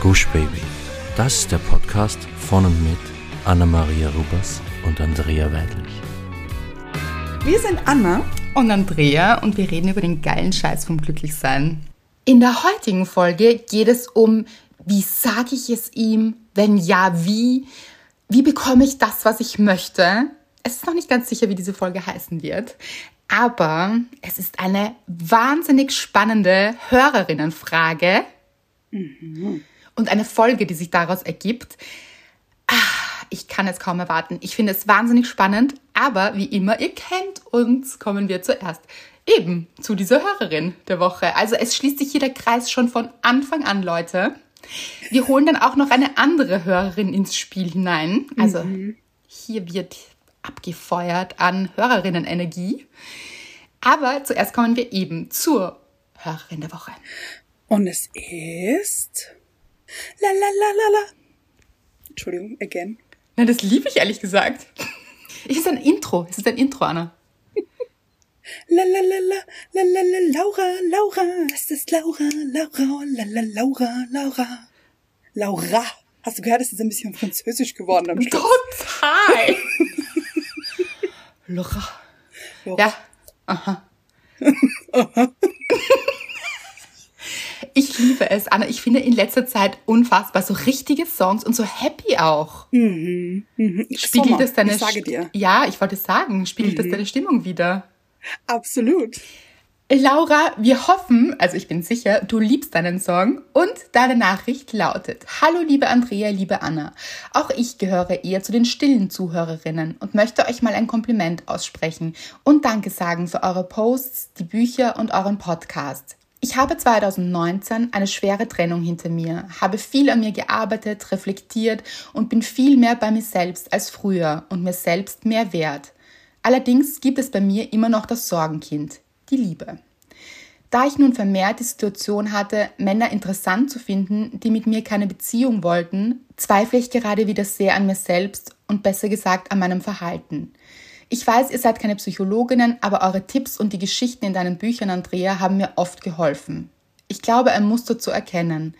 Gush Baby. Das ist der Podcast von und mit Anna-Maria Rubers und Andrea Weidlich. Wir sind Anna und Andrea und wir reden über den geilen Scheiß vom Glücklichsein. In der heutigen Folge geht es um, wie sage ich es ihm? Wenn ja, wie? Wie bekomme ich das, was ich möchte? Es ist noch nicht ganz sicher, wie diese Folge heißen wird. Aber es ist eine wahnsinnig spannende Hörerinnenfrage mhm. Und eine Folge, die sich daraus ergibt. Ah, ich kann es kaum erwarten. Ich finde es wahnsinnig spannend, aber wie immer, ihr kennt uns, kommen wir zuerst eben zu dieser Hörerin der Woche. Also es schließt sich hier der Kreis schon von Anfang an, Leute. Wir holen dann auch noch eine andere Hörerin ins Spiel hinein. Also mhm. hier wird abgefeuert an Hörerinnenenergie. Aber zuerst kommen wir eben zur Hörerin der Woche. Und es ist. La la la la la. Entschuldigung, again. Nein, das liebe ich ehrlich gesagt. Es ist ein Intro. Es ist ein Intro, Anna. La la la la la la la Laura, Laura, es ist Laura, Laura, la la Laura, Laura. Laura. Hast du gehört, es ist ein bisschen französisch geworden am Schluss? Total. Laura. Ja. Aha. Aha. Ich liebe es, Anna. Ich finde in letzter Zeit unfassbar so richtige Songs und so happy auch. Mhm. Mhm. Spiegelt Sommer, das deine ich sage dir. Ja, ich wollte sagen, spiegelt mhm. das deine Stimmung wieder? Absolut. Laura, wir hoffen, also ich bin sicher, du liebst deinen Song und deine Nachricht lautet, Hallo liebe Andrea, liebe Anna, auch ich gehöre eher zu den stillen Zuhörerinnen und möchte euch mal ein Kompliment aussprechen und Danke sagen für eure Posts, die Bücher und euren Podcast. Ich habe 2019 eine schwere Trennung hinter mir, habe viel an mir gearbeitet, reflektiert und bin viel mehr bei mir selbst als früher und mir selbst mehr wert. Allerdings gibt es bei mir immer noch das Sorgenkind, die Liebe. Da ich nun vermehrt die Situation hatte, Männer interessant zu finden, die mit mir keine Beziehung wollten, zweifle ich gerade wieder sehr an mir selbst und besser gesagt an meinem Verhalten. Ich weiß, ihr seid keine Psychologinnen, aber eure Tipps und die Geschichten in deinen Büchern, Andrea, haben mir oft geholfen. Ich glaube, ein Muster zu erkennen.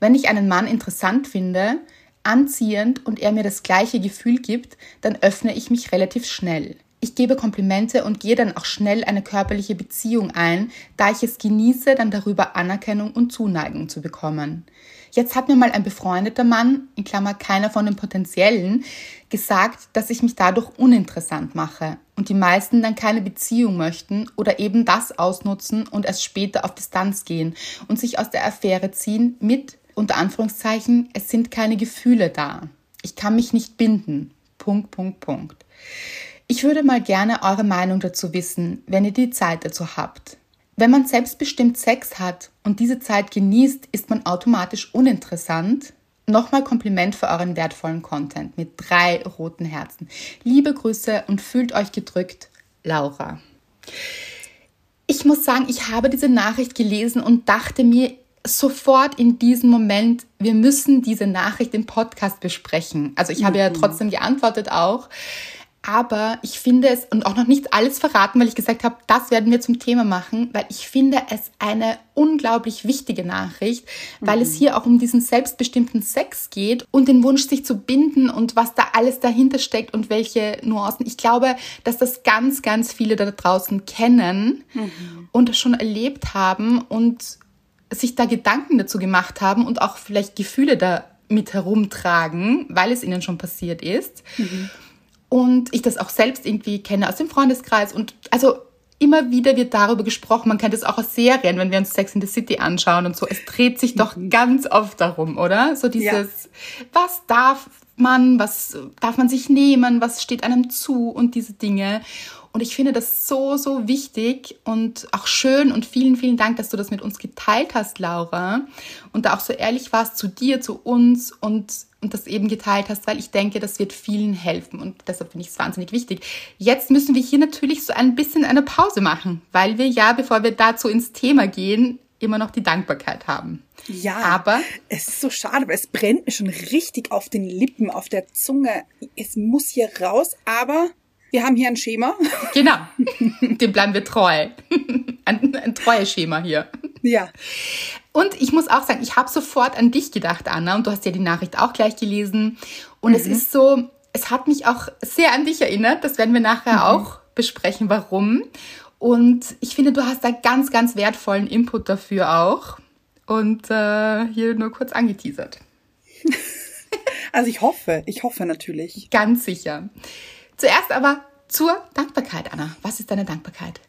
Wenn ich einen Mann interessant finde, anziehend und er mir das gleiche Gefühl gibt, dann öffne ich mich relativ schnell. Ich gebe Komplimente und gehe dann auch schnell eine körperliche Beziehung ein, da ich es genieße, dann darüber Anerkennung und Zuneigung zu bekommen. Jetzt hat mir mal ein befreundeter Mann, in Klammer keiner von den potenziellen, gesagt, dass ich mich dadurch uninteressant mache und die meisten dann keine Beziehung möchten oder eben das ausnutzen und erst später auf Distanz gehen und sich aus der Affäre ziehen mit, unter Anführungszeichen, es sind keine Gefühle da. Ich kann mich nicht binden. Punkt, Punkt, Punkt. Ich würde mal gerne eure Meinung dazu wissen, wenn ihr die Zeit dazu habt. Wenn man selbstbestimmt Sex hat und diese Zeit genießt, ist man automatisch uninteressant. Nochmal Kompliment für euren wertvollen Content mit drei roten Herzen. Liebe Grüße und fühlt euch gedrückt, Laura. Ich muss sagen, ich habe diese Nachricht gelesen und dachte mir sofort in diesem Moment, wir müssen diese Nachricht im Podcast besprechen. Also ich habe ja mhm. trotzdem geantwortet auch. Aber ich finde es, und auch noch nicht alles verraten, weil ich gesagt habe, das werden wir zum Thema machen, weil ich finde es eine unglaublich wichtige Nachricht, weil mhm. es hier auch um diesen selbstbestimmten Sex geht und den Wunsch, sich zu binden und was da alles dahinter steckt und welche Nuancen. Ich glaube, dass das ganz, ganz viele da draußen kennen mhm. und schon erlebt haben und sich da Gedanken dazu gemacht haben und auch vielleicht Gefühle da mit herumtragen, weil es ihnen schon passiert ist. Mhm und ich das auch selbst irgendwie kenne aus dem Freundeskreis und also immer wieder wird darüber gesprochen. Man kennt es auch aus Serien, wenn wir uns Sex in the City anschauen und so. Es dreht sich doch mhm. ganz oft darum, oder? So dieses, ja. was darf man, was darf man sich nehmen, was steht einem zu und diese Dinge. Und ich finde das so, so wichtig und auch schön und vielen, vielen Dank, dass du das mit uns geteilt hast, Laura. Und da auch so ehrlich warst zu dir, zu uns und, und das eben geteilt hast, weil ich denke, das wird vielen helfen und deshalb finde ich es wahnsinnig wichtig. Jetzt müssen wir hier natürlich so ein bisschen eine Pause machen, weil wir ja, bevor wir dazu ins Thema gehen, immer noch die Dankbarkeit haben. Ja, aber es ist so schade, weil es brennt mir schon richtig auf den Lippen, auf der Zunge. Es muss hier raus, aber wir haben hier ein Schema. Genau, dem bleiben wir treu. Ein, ein treues Schema hier. Ja. Und ich muss auch sagen, ich habe sofort an dich gedacht, Anna, und du hast ja die Nachricht auch gleich gelesen. Und mhm. es ist so, es hat mich auch sehr an dich erinnert. Das werden wir nachher mhm. auch besprechen, warum. Und ich finde, du hast da ganz, ganz wertvollen Input dafür auch. Und äh, hier nur kurz angeteasert. Also ich hoffe, ich hoffe natürlich. Ganz sicher. Zuerst aber zur Dankbarkeit, Anna. Was ist deine Dankbarkeit?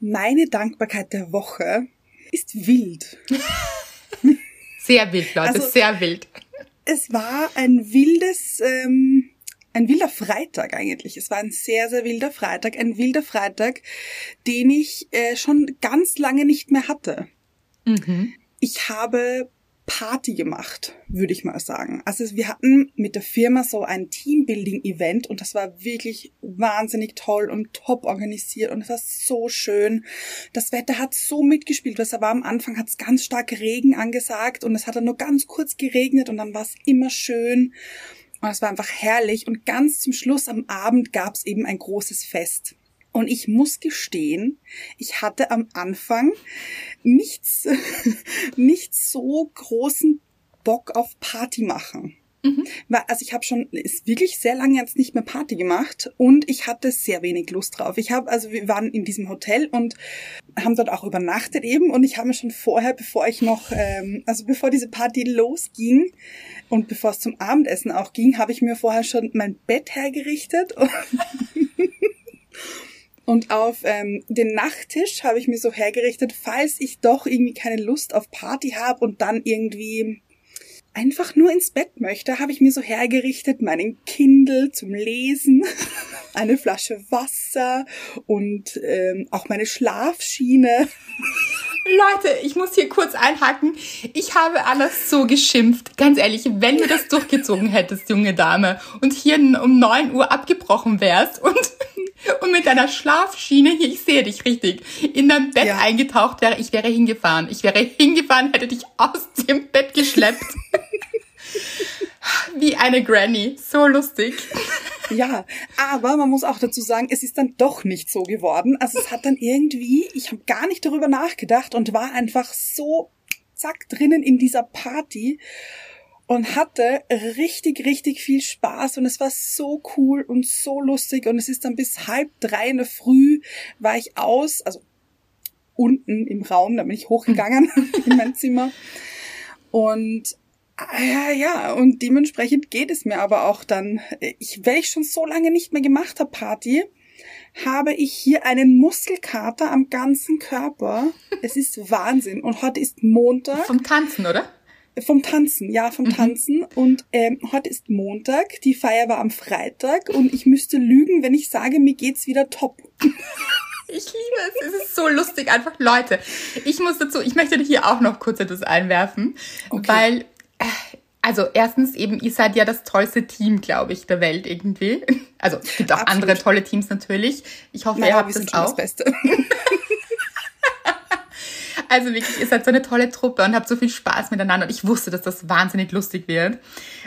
Meine Dankbarkeit der Woche ist wild. sehr wild, Leute, also, sehr wild. Es war ein wildes, ähm, ein wilder Freitag eigentlich. Es war ein sehr, sehr wilder Freitag. Ein wilder Freitag, den ich äh, schon ganz lange nicht mehr hatte. Mhm. Ich habe Party gemacht, würde ich mal sagen. Also wir hatten mit der Firma so ein Teambuilding-Event und das war wirklich wahnsinnig toll und top organisiert und es war so schön. Das Wetter hat so mitgespielt. Das war am Anfang hat es ganz stark Regen angesagt und es hat dann nur ganz kurz geregnet und dann war es immer schön. Und es war einfach herrlich. Und ganz zum Schluss am Abend gab es eben ein großes Fest. Und ich muss gestehen, ich hatte am Anfang nichts, nicht so großen Bock auf Party machen. Mhm. Also ich habe schon ist wirklich sehr lange jetzt nicht mehr Party gemacht und ich hatte sehr wenig Lust drauf. Ich habe also wir waren in diesem Hotel und haben dort auch übernachtet eben und ich habe mir schon vorher, bevor ich noch ähm, also bevor diese Party losging und bevor es zum Abendessen auch ging, habe ich mir vorher schon mein Bett hergerichtet und auf ähm, den Nachttisch habe ich mir so hergerichtet, falls ich doch irgendwie keine Lust auf Party habe und dann irgendwie einfach nur ins Bett möchte, habe ich mir so hergerichtet meinen Kindle zum Lesen, eine Flasche Wasser und ähm, auch meine Schlafschiene. Leute, ich muss hier kurz einhaken. Ich habe alles so geschimpft. Ganz ehrlich, wenn du das durchgezogen hättest, junge Dame, und hier um neun Uhr abgebrochen wärst und und mit deiner Schlafschiene hier, ich sehe dich richtig, in dein Bett ja. eingetaucht wäre, ich wäre hingefahren. Ich wäre hingefahren, hätte dich aus dem Bett geschleppt. Wie eine Granny. So lustig. Ja, aber man muss auch dazu sagen, es ist dann doch nicht so geworden. Also es hat dann irgendwie, ich habe gar nicht darüber nachgedacht und war einfach so zack drinnen in dieser Party und hatte richtig, richtig viel Spaß und es war so cool und so lustig und es ist dann bis halb drei in der Früh war ich aus, also unten im Raum, da bin ich hochgegangen in mein Zimmer und ja, ja, und dementsprechend geht es mir aber auch dann, ich, weil ich schon so lange nicht mehr gemacht habe, Party, habe ich hier einen Muskelkater am ganzen Körper. Es ist Wahnsinn. Und heute ist Montag. Vom Tanzen, oder? Vom Tanzen, ja, vom mhm. Tanzen. Und ähm, heute ist Montag, die Feier war am Freitag und ich müsste lügen, wenn ich sage, mir geht's wieder top. Ich liebe es. Es ist so lustig. Einfach Leute. Ich muss dazu, ich möchte hier auch noch kurz etwas einwerfen, okay. weil, äh, also erstens eben, ihr seid ja das tollste Team, glaube ich, der Welt irgendwie. Also es gibt auch Absolut. andere tolle Teams natürlich. Ich hoffe, naja, ihr habt es auch. Das Beste. Also wirklich, ihr seid so eine tolle Truppe und habt so viel Spaß miteinander. Und ich wusste, dass das wahnsinnig lustig wird.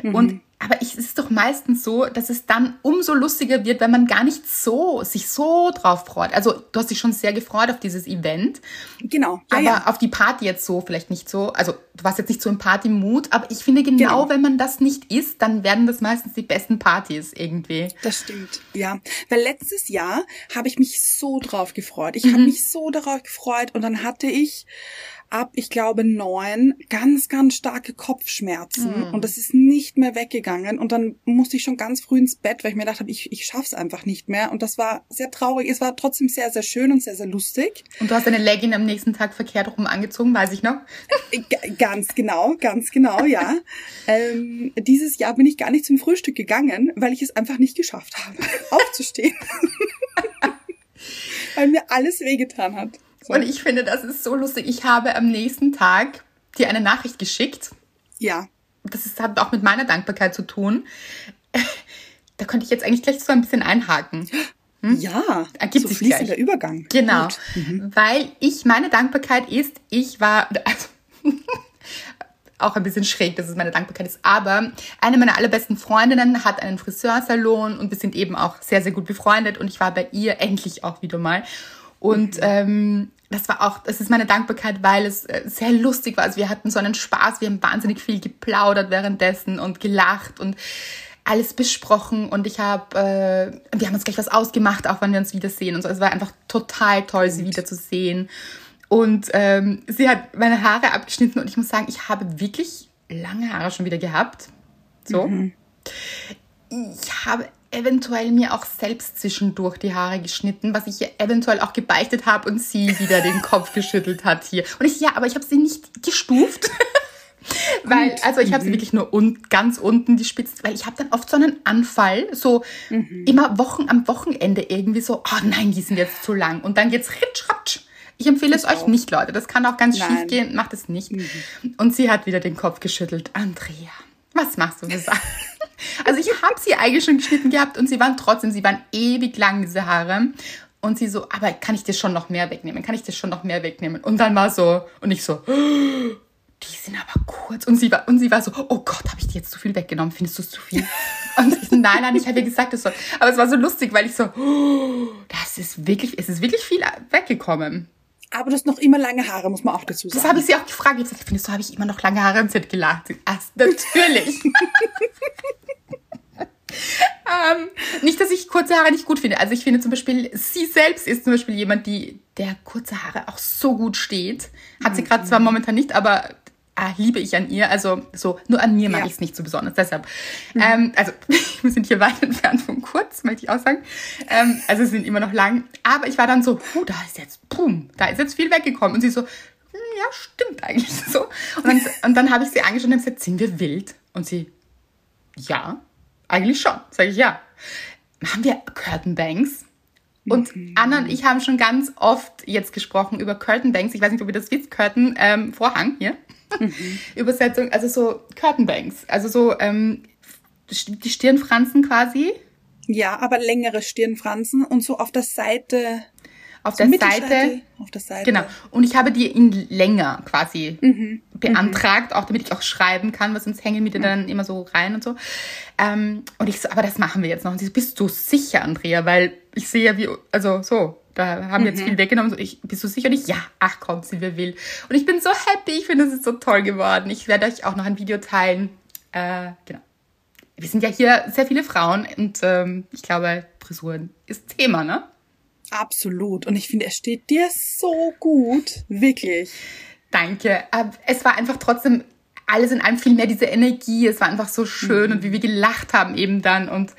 Mhm. Und aber ich, es ist doch meistens so, dass es dann umso lustiger wird, wenn man gar nicht so, sich so drauf freut. Also, du hast dich schon sehr gefreut auf dieses Event. Genau. Ja, aber ja. auf die Party jetzt so vielleicht nicht so. Also, du warst jetzt nicht so im Party-Mut, aber ich finde genau, genau, wenn man das nicht ist, dann werden das meistens die besten Partys irgendwie. Das stimmt. Ja. Weil letztes Jahr habe ich mich so drauf gefreut. Ich mhm. habe mich so darauf gefreut und dann hatte ich ab, ich glaube, neun ganz, ganz starke Kopfschmerzen mhm. und das ist nicht mehr weggegangen und dann musste ich schon ganz früh ins Bett, weil ich mir gedacht habe, ich, ich schaff's einfach nicht mehr und das war sehr traurig. Es war trotzdem sehr, sehr schön und sehr, sehr lustig. Und du hast deine Legging am nächsten Tag verkehrt rum angezogen, weiß ich noch. G ganz genau, ganz genau, ja. ähm, dieses Jahr bin ich gar nicht zum Frühstück gegangen, weil ich es einfach nicht geschafft habe, aufzustehen. weil mir alles wehgetan hat. So. Und ich finde, das ist so lustig. Ich habe am nächsten Tag dir eine Nachricht geschickt. Ja. Das ist, hat auch mit meiner Dankbarkeit zu tun. Da könnte ich jetzt eigentlich gleich so ein bisschen einhaken. Hm? Ja, ergibt so sich gleich. der Übergang. Genau, mhm. weil ich meine Dankbarkeit ist, ich war also, auch ein bisschen schräg, dass es meine Dankbarkeit ist, aber eine meiner allerbesten Freundinnen hat einen Friseursalon und wir sind eben auch sehr sehr gut befreundet und ich war bei ihr endlich auch wieder mal und ähm, das war auch, das ist meine Dankbarkeit, weil es äh, sehr lustig war. Also wir hatten so einen Spaß, wir haben wahnsinnig viel geplaudert währenddessen und gelacht und alles besprochen und ich habe, äh, wir haben uns gleich was ausgemacht, auch wenn wir uns wiedersehen und so. Es war einfach total toll, sie wiederzusehen. Und ähm, sie hat meine Haare abgeschnitten und ich muss sagen, ich habe wirklich lange Haare schon wieder gehabt. So. Mhm. Ich habe eventuell mir auch selbst zwischendurch die Haare geschnitten, was ich ihr eventuell auch gebeichtet habe und sie wieder den Kopf geschüttelt hat hier. Und ich, ja, aber ich habe sie nicht gestuft. weil, also ich habe sie mhm. wirklich nur un ganz unten die Spitze, weil ich habe dann oft so einen Anfall, so mhm. immer Wochen am Wochenende irgendwie so, oh nein, die sind jetzt zu lang. Und dann geht's ritsch, ratsch. Ich empfehle es euch nicht, Leute. Das kann auch ganz nein. schief gehen. Macht es nicht. Mhm. Und sie hat wieder den Kopf geschüttelt. Andrea, was machst du gesagt? Also ich habe sie eigentlich schon geschnitten gehabt und sie waren trotzdem, sie waren ewig lang, diese Haare. Und sie so, aber kann ich dir schon noch mehr wegnehmen? Kann ich dir schon noch mehr wegnehmen? Und dann war so, und ich so, die sind aber kurz. Und sie war, und sie war so, oh Gott, habe ich dir jetzt zu viel weggenommen? Findest du es zu viel? Und ich so, nein, nein, ich habe ihr gesagt, es soll. Aber es war so lustig, weil ich so, das ist wirklich, es ist wirklich viel weggekommen. Aber du hast noch immer lange Haare, muss man auch dazu sagen. Das habe ich sie auch gefragt. Ich gesagt, findest du, habe ich immer noch lange Haare? Und sie hat gelacht. Ach, natürlich. ähm, nicht, dass ich kurze Haare nicht gut finde. Also ich finde zum Beispiel, sie selbst ist zum Beispiel jemand, die der kurze Haare auch so gut steht. Hat sie gerade zwar mhm. momentan nicht, aber ah, liebe ich an ihr. Also so, nur an mir mag ja. ich es nicht so besonders. Deshalb, mhm. ähm, also wir sind hier weit entfernt von kurz, möchte ich auch sagen. Ähm, also sind immer noch lang. Aber ich war dann so, puh, da ist jetzt, boom, da ist jetzt viel weggekommen. Und sie so, hm, ja, stimmt eigentlich so. Und dann, und dann habe ich sie angeschaut und gesagt, sind wir wild? Und sie, ja, eigentlich schon. Sag ich, ja. Machen wir Curtain Banks? Und mhm. Anna und ich haben schon ganz oft jetzt gesprochen über Curtain Banks. Ich weiß nicht, ob ihr das wisst. Curtain, ähm, Vorhang hier. Mhm. Übersetzung, also so Curtain Banks. Also so ähm, die Stirnfransen quasi. Ja, aber längere Stirnfransen und so auf der Seite auf der Seite. Auf der Seite. Genau. Und ich habe die in länger quasi mhm. beantragt, auch damit ich auch schreiben kann, weil sonst hängen mir die mhm. dann immer so rein und so. Ähm, und ich so, aber das machen wir jetzt noch. Und sie so, bist du sicher, Andrea? Weil ich sehe ja, wie, also so, da haben wir jetzt mhm. viel weggenommen. So, ich, bist du sicher? Und ich, ja, ach komm, sind wir will. Und ich bin so happy. Ich finde, es ist so toll geworden. Ich werde euch auch noch ein Video teilen. Äh, genau. Wir sind ja hier sehr viele Frauen und ähm, ich glaube, Frisuren ist Thema, ne? Absolut. Und ich finde, er steht dir so gut. Wirklich. Danke. Es war einfach trotzdem alles in allem viel mehr diese Energie. Es war einfach so schön mhm. und wie wir gelacht haben eben dann und,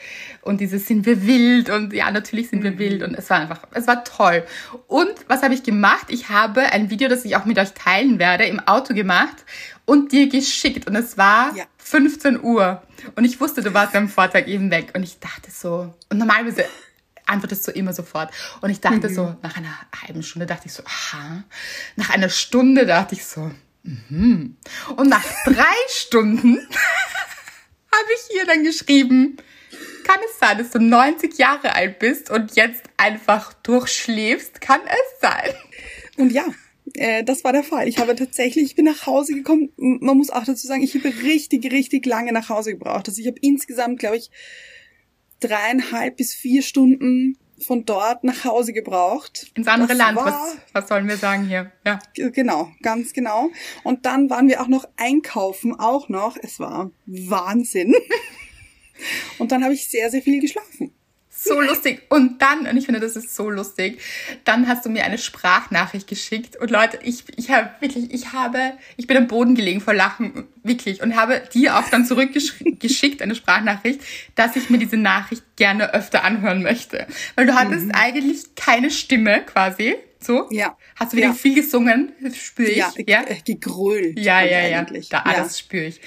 und dieses sind wir wild und ja, natürlich sind wir mhm. wild und es war einfach, es war toll. Und was habe ich gemacht? Ich habe ein Video, das ich auch mit euch teilen werde, im Auto gemacht und dir geschickt und es war ja. 15 Uhr und ich wusste, du warst am Vortag eben weg und ich dachte so, und normalerweise antwortest du immer sofort. Und ich dachte mhm. so, nach einer halben Stunde dachte ich so, aha. Nach einer Stunde dachte ich so, mhm. Und nach drei Stunden habe ich ihr dann geschrieben, kann es sein, dass du 90 Jahre alt bist und jetzt einfach durchschläfst? Kann es sein? Und ja, äh, das war der Fall. Ich habe tatsächlich, ich bin nach Hause gekommen. Man muss auch dazu sagen, ich habe richtig, richtig lange nach Hause gebraucht. Also ich habe insgesamt, glaube ich, dreieinhalb bis vier Stunden von dort nach Hause gebraucht. Ins andere das Land, was, was sollen wir sagen hier? Ja. Genau, ganz genau. Und dann waren wir auch noch einkaufen, auch noch. Es war Wahnsinn. Und dann habe ich sehr, sehr viel geschlafen so lustig. Und dann, und ich finde, das ist so lustig, dann hast du mir eine Sprachnachricht geschickt. Und Leute, ich, ich habe wirklich, ich habe, ich bin am Boden gelegen vor Lachen, wirklich, und habe dir auch dann zurückgeschickt, eine Sprachnachricht, dass ich mir diese Nachricht gerne öfter anhören möchte. Weil du hattest mhm. eigentlich keine Stimme quasi. So? Ja. Hast du wieder ja. viel gesungen? Spüre ich. Ja, ja? Äh, gegrölt. Ja, ja, ja. Da alles ja. spüre ich.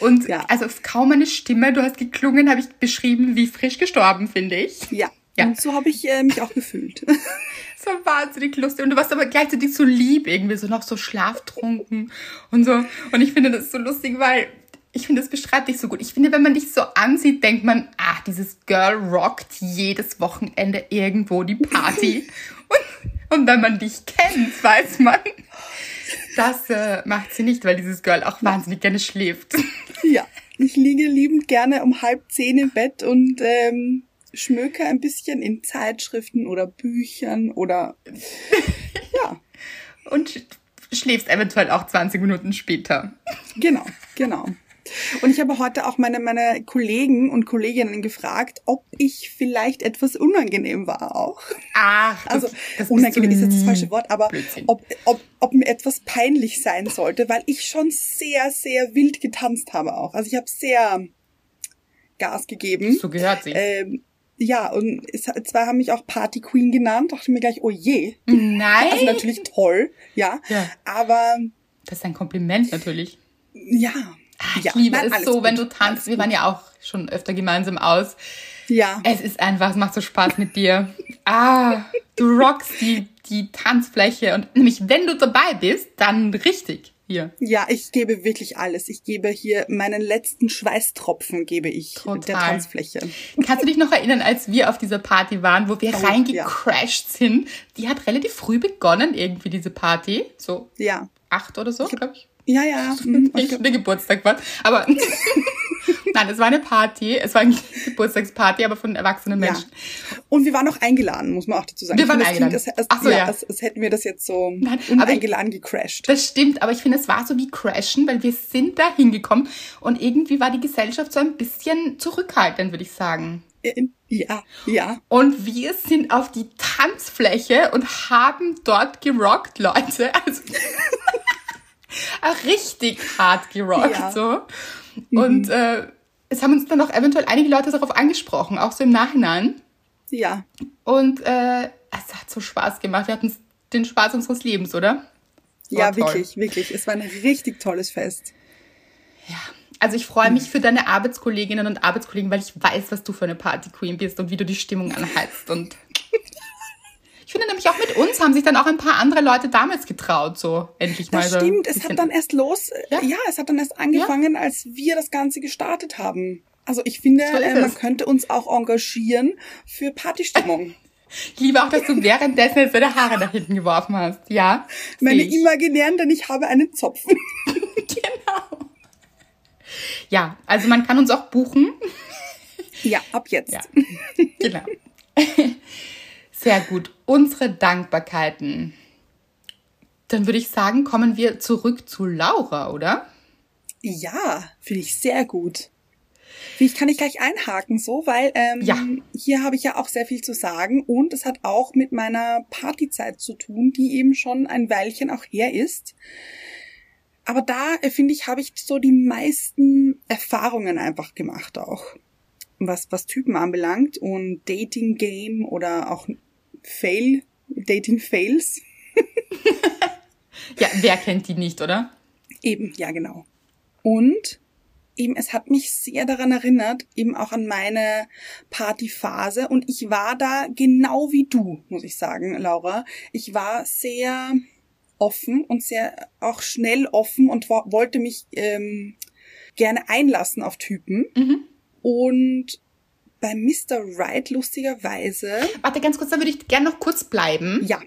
Und ja. also kaum eine Stimme, du hast geklungen, habe ich beschrieben, wie frisch gestorben, finde ich. Ja. ja. Und so habe ich äh, mich auch gefühlt. so wahnsinnig lustig. Und du warst aber gleichzeitig so lieb, irgendwie so noch so schlaftrunken und so. Und ich finde das so lustig, weil ich finde, das beschreibt dich so gut. Ich finde, wenn man dich so ansieht, denkt man, ah, dieses Girl rockt jedes Wochenende irgendwo die Party. und und wenn man dich kennt, weiß man, das äh, macht sie nicht, weil dieses Girl auch wahnsinnig gerne schläft. Ja, ich liege liebend gerne um halb zehn im Bett und ähm, schmöke ein bisschen in Zeitschriften oder Büchern oder ja. und sch- schläfst eventuell auch 20 Minuten später. Genau, genau. Und ich habe heute auch meine, meine Kollegen und Kolleginnen gefragt, ob ich vielleicht etwas unangenehm war auch. Ach, das, Also das unangenehm ist jetzt das falsche Wort, aber Blödsinn. ob, ob, ob mir etwas peinlich sein sollte, weil ich schon sehr, sehr wild getanzt habe auch. Also ich habe sehr Gas gegeben. So gehört sie. Ähm, ja, und es, zwei haben mich auch Party Queen genannt. Dachte mir gleich, oh je. Nein. Also natürlich toll, ja. Ja. Aber Das ist ein Kompliment natürlich. ja. Ah, Ich ja. liebe nein, es so, gut, wenn du alles tanzt. Wir gut. waren ja auch schon öfter gemeinsam aus. Ja. Es ist einfach, es macht so Spaß mit dir. Ah, du rockst die, die Tanzfläche und nämlich wenn du dabei bist, dann richtig hier. Ja, ich gebe wirklich alles. Ich gebe hier meinen letzten Schweißtropfen, gebe ich Total. der Tanzfläche. Kannst du dich noch erinnern, als wir auf dieser Party waren, wo wir Oh, reingecrashed sind? Die hat relativ früh begonnen, irgendwie diese Party. So Ja. acht oder so, glaube ich. Ja, ja. mhm. Ich der Geburtstag war. Aber nein, es war eine Party. Es war eine Geburtstagsparty, aber von erwachsenen Ja. Menschen. Und wir waren auch eingeladen, muss man auch dazu sagen. Wir waren das eingeladen. Als, als, Ach so, ja, ja. Hätten wir das jetzt so Nein, uneingeladen gecrashed. Das stimmt, aber ich finde, es war so wie Crashen, weil wir sind da hingekommen und irgendwie war die Gesellschaft so ein bisschen zurückhaltend, würde ich sagen. Äh, Ja, ja. Und wir sind auf die Tanzfläche und haben dort gerockt, Leute. Also richtig hart gerockt, Ja. so. Und äh, es haben uns dann auch eventuell einige Leute darauf angesprochen, auch so im Nachhinein. Ja. Und äh, es hat so Spaß gemacht. Wir hatten den Spaß unseres Lebens, oder? War Ja, wirklich, wirklich. Es war ein richtig tolles Fest. Ja. Also ich freue mich für deine Arbeitskolleginnen und Arbeitskollegen, weil ich weiß, was du für eine Party Queen bist und wie du die Stimmung anheizt. Und ich finde nämlich auch mit uns haben sich dann auch ein paar andere Leute damals getraut, so endlich mal Das so. stimmt. Es hat dann erst los, Ja. ja, es hat dann erst angefangen, als wir das Ganze gestartet haben. Also ich finde, So äh, man es. könnte uns auch engagieren für Partystimmung. Ich liebe auch, dass du währenddessen jetzt deine Haare nach hinten geworfen hast. Ja. Meine ich. imaginären, denn ich habe einen Zopf. Genau. Ja, also man kann uns auch buchen. ja, ab jetzt. Ja, genau. Sehr gut. Unsere Dankbarkeiten. Dann würde ich sagen, kommen wir zurück zu Laura, oder? Ja, finde ich sehr gut. Wie kann ich gleich einhaken so, weil ähm, Ja. hier habe ich ja auch sehr viel zu sagen und es hat auch mit meiner Partyzeit zu tun, die eben schon ein Weilchen auch her ist. Aber da äh, finde ich, habe ich so die meisten Erfahrungen einfach gemacht auch, was was Typen anbelangt und Dating Game oder auch Fail Dating Fails. Ja, wer kennt die nicht, oder? Eben, ja, genau. Und eben, es hat mich sehr daran erinnert, eben auch an meine Partyphase. Und ich war da genau wie du, muss ich sagen, Laura. Ich war sehr offen und sehr auch schnell offen und wo- wollte mich ähm, gerne einlassen auf Typen. Mhm. Und bei Mr. Right lustigerweise, Warte, ganz kurz, da würde ich gerne noch kurz bleiben. ja,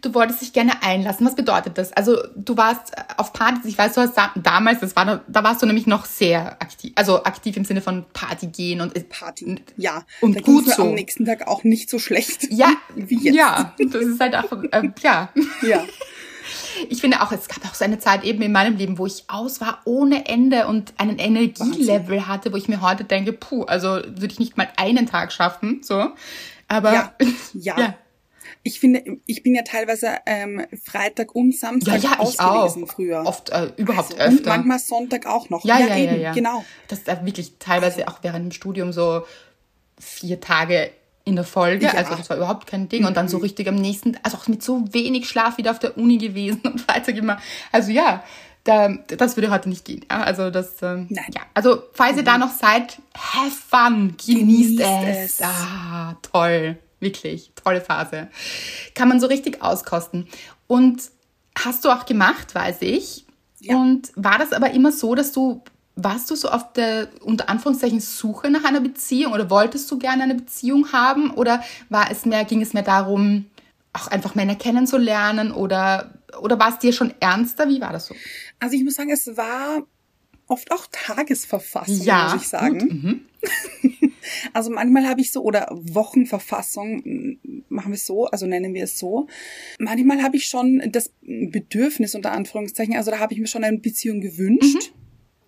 Du wolltest dich gerne einlassen. Was bedeutet das? Also du warst äh, auf Partys, ich weiß, du hast da, damals, das war, da- warst du nämlich noch sehr aktiv, also aktiv im Sinne von Party gehen und äh, Party, ja. Und da gut so. am nächsten Tag auch nicht so schlecht. ja, wie jetzt. ja, das ist halt auch, äh, ja. Ja. Ich finde auch, es gab auch so eine Zeit eben in meinem Leben, wo ich aus war ohne Ende und einen Energielevel hatte, wo ich mir heute denke, puh, also würde ich nicht mal einen Tag schaffen, so. Aber Ja, ja. ja. Ich finde, ich bin ja teilweise ähm, Freitag und Ja, Samstag ja, ich aus auch. früher. Oft, äh, überhaupt Also, Und öfter. manchmal Sonntag auch noch. Ja, ja, ja, eben, ja. genau. Das ist da wirklich teilweise auch während dem Studium so vier Tage in der Folge. Ja. Mhm. Also das war überhaupt kein Ding. Und dann so richtig am nächsten, also auch mit so wenig Schlaf wieder auf der Uni gewesen und Freitag immer. Also ja, da, das würde heute nicht gehen. Ja, also das, ähm, Nein. Mhm. ja. Also falls ihr da noch seid, have fun, genießt, Genießt es. es. Ah, toll. Wirklich, tolle Phase. Kann man so richtig auskosten. Und hast du auch gemacht, weiß ich. Ja. Und war das aber immer so, dass du, warst du so auf der, unter Anführungszeichen, Suche nach einer Beziehung oder wolltest du gerne eine Beziehung haben oder war es mehr, ging es mehr darum, auch einfach Männer kennenzulernen oder, oder war es dir schon ernster? Wie war das so? Also ich muss sagen, es war oft auch Tagesverfassung, Ja, muss ich sagen. gut, mhm. Also manchmal habe ich so, oder Wochenverfassung, m, machen wir es so, also nennen wir es so. Manchmal habe ich schon das Bedürfnis, unter Anführungszeichen, also da habe ich mir schon eine Beziehung gewünscht.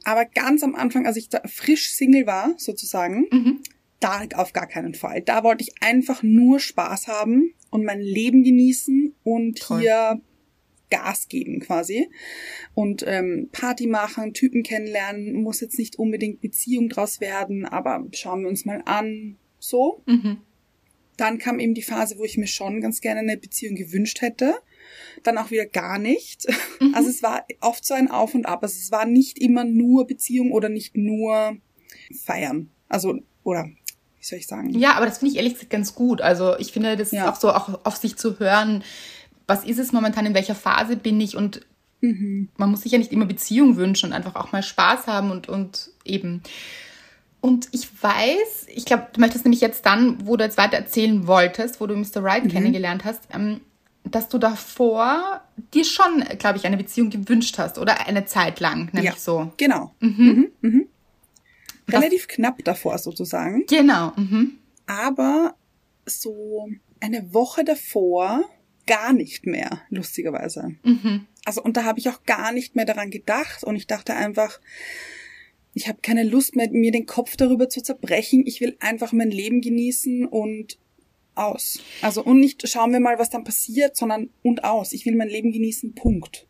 Aber ganz am Anfang, als ich da frisch Single war, sozusagen, Mhm. da auf gar keinen Fall. Da wollte ich einfach nur Spaß haben und mein Leben genießen und Toll. hier Gas geben quasi. Und ähm, Party machen, Typen kennenlernen, muss jetzt nicht unbedingt Beziehung draus werden, aber schauen wir uns mal an. So. Mhm. Dann kam eben die Phase, wo ich mir schon ganz gerne eine Beziehung gewünscht hätte. Dann auch wieder gar nicht. Mhm. Also es war oft so ein Auf und Ab. Also es war nicht immer nur Beziehung oder nicht nur feiern. Also, oder wie soll ich sagen? Ja, aber das finde ich ehrlich gesagt ganz gut. Also ich finde, das Ja. ist auch so, auch auf sich zu hören, was ist es momentan, in welcher Phase bin ich und Mhm. man muss sich ja nicht immer Beziehung wünschen und einfach auch mal Spaß haben und, und eben. Und ich weiß, ich glaube, du möchtest nämlich jetzt dann, wo du jetzt weiter erzählen wolltest, wo du Mr. Right kennengelernt hast, ähm, dass du davor dir schon, glaube ich, eine Beziehung gewünscht hast oder eine Zeit lang, nämlich Ja. so. Genau. Mhm. Mhm. Relativ knapp davor sozusagen. Genau. Mhm. Aber so eine Woche davor gar nicht mehr, lustigerweise. Mhm. Also, und da habe ich auch gar nicht mehr daran gedacht und ich dachte einfach, ich habe keine Lust mehr, mir den Kopf darüber zu zerbrechen. Ich will einfach mein Leben genießen und aus. Also, und nicht schauen wir mal, was dann passiert, sondern und aus. Ich will mein Leben genießen, Punkt.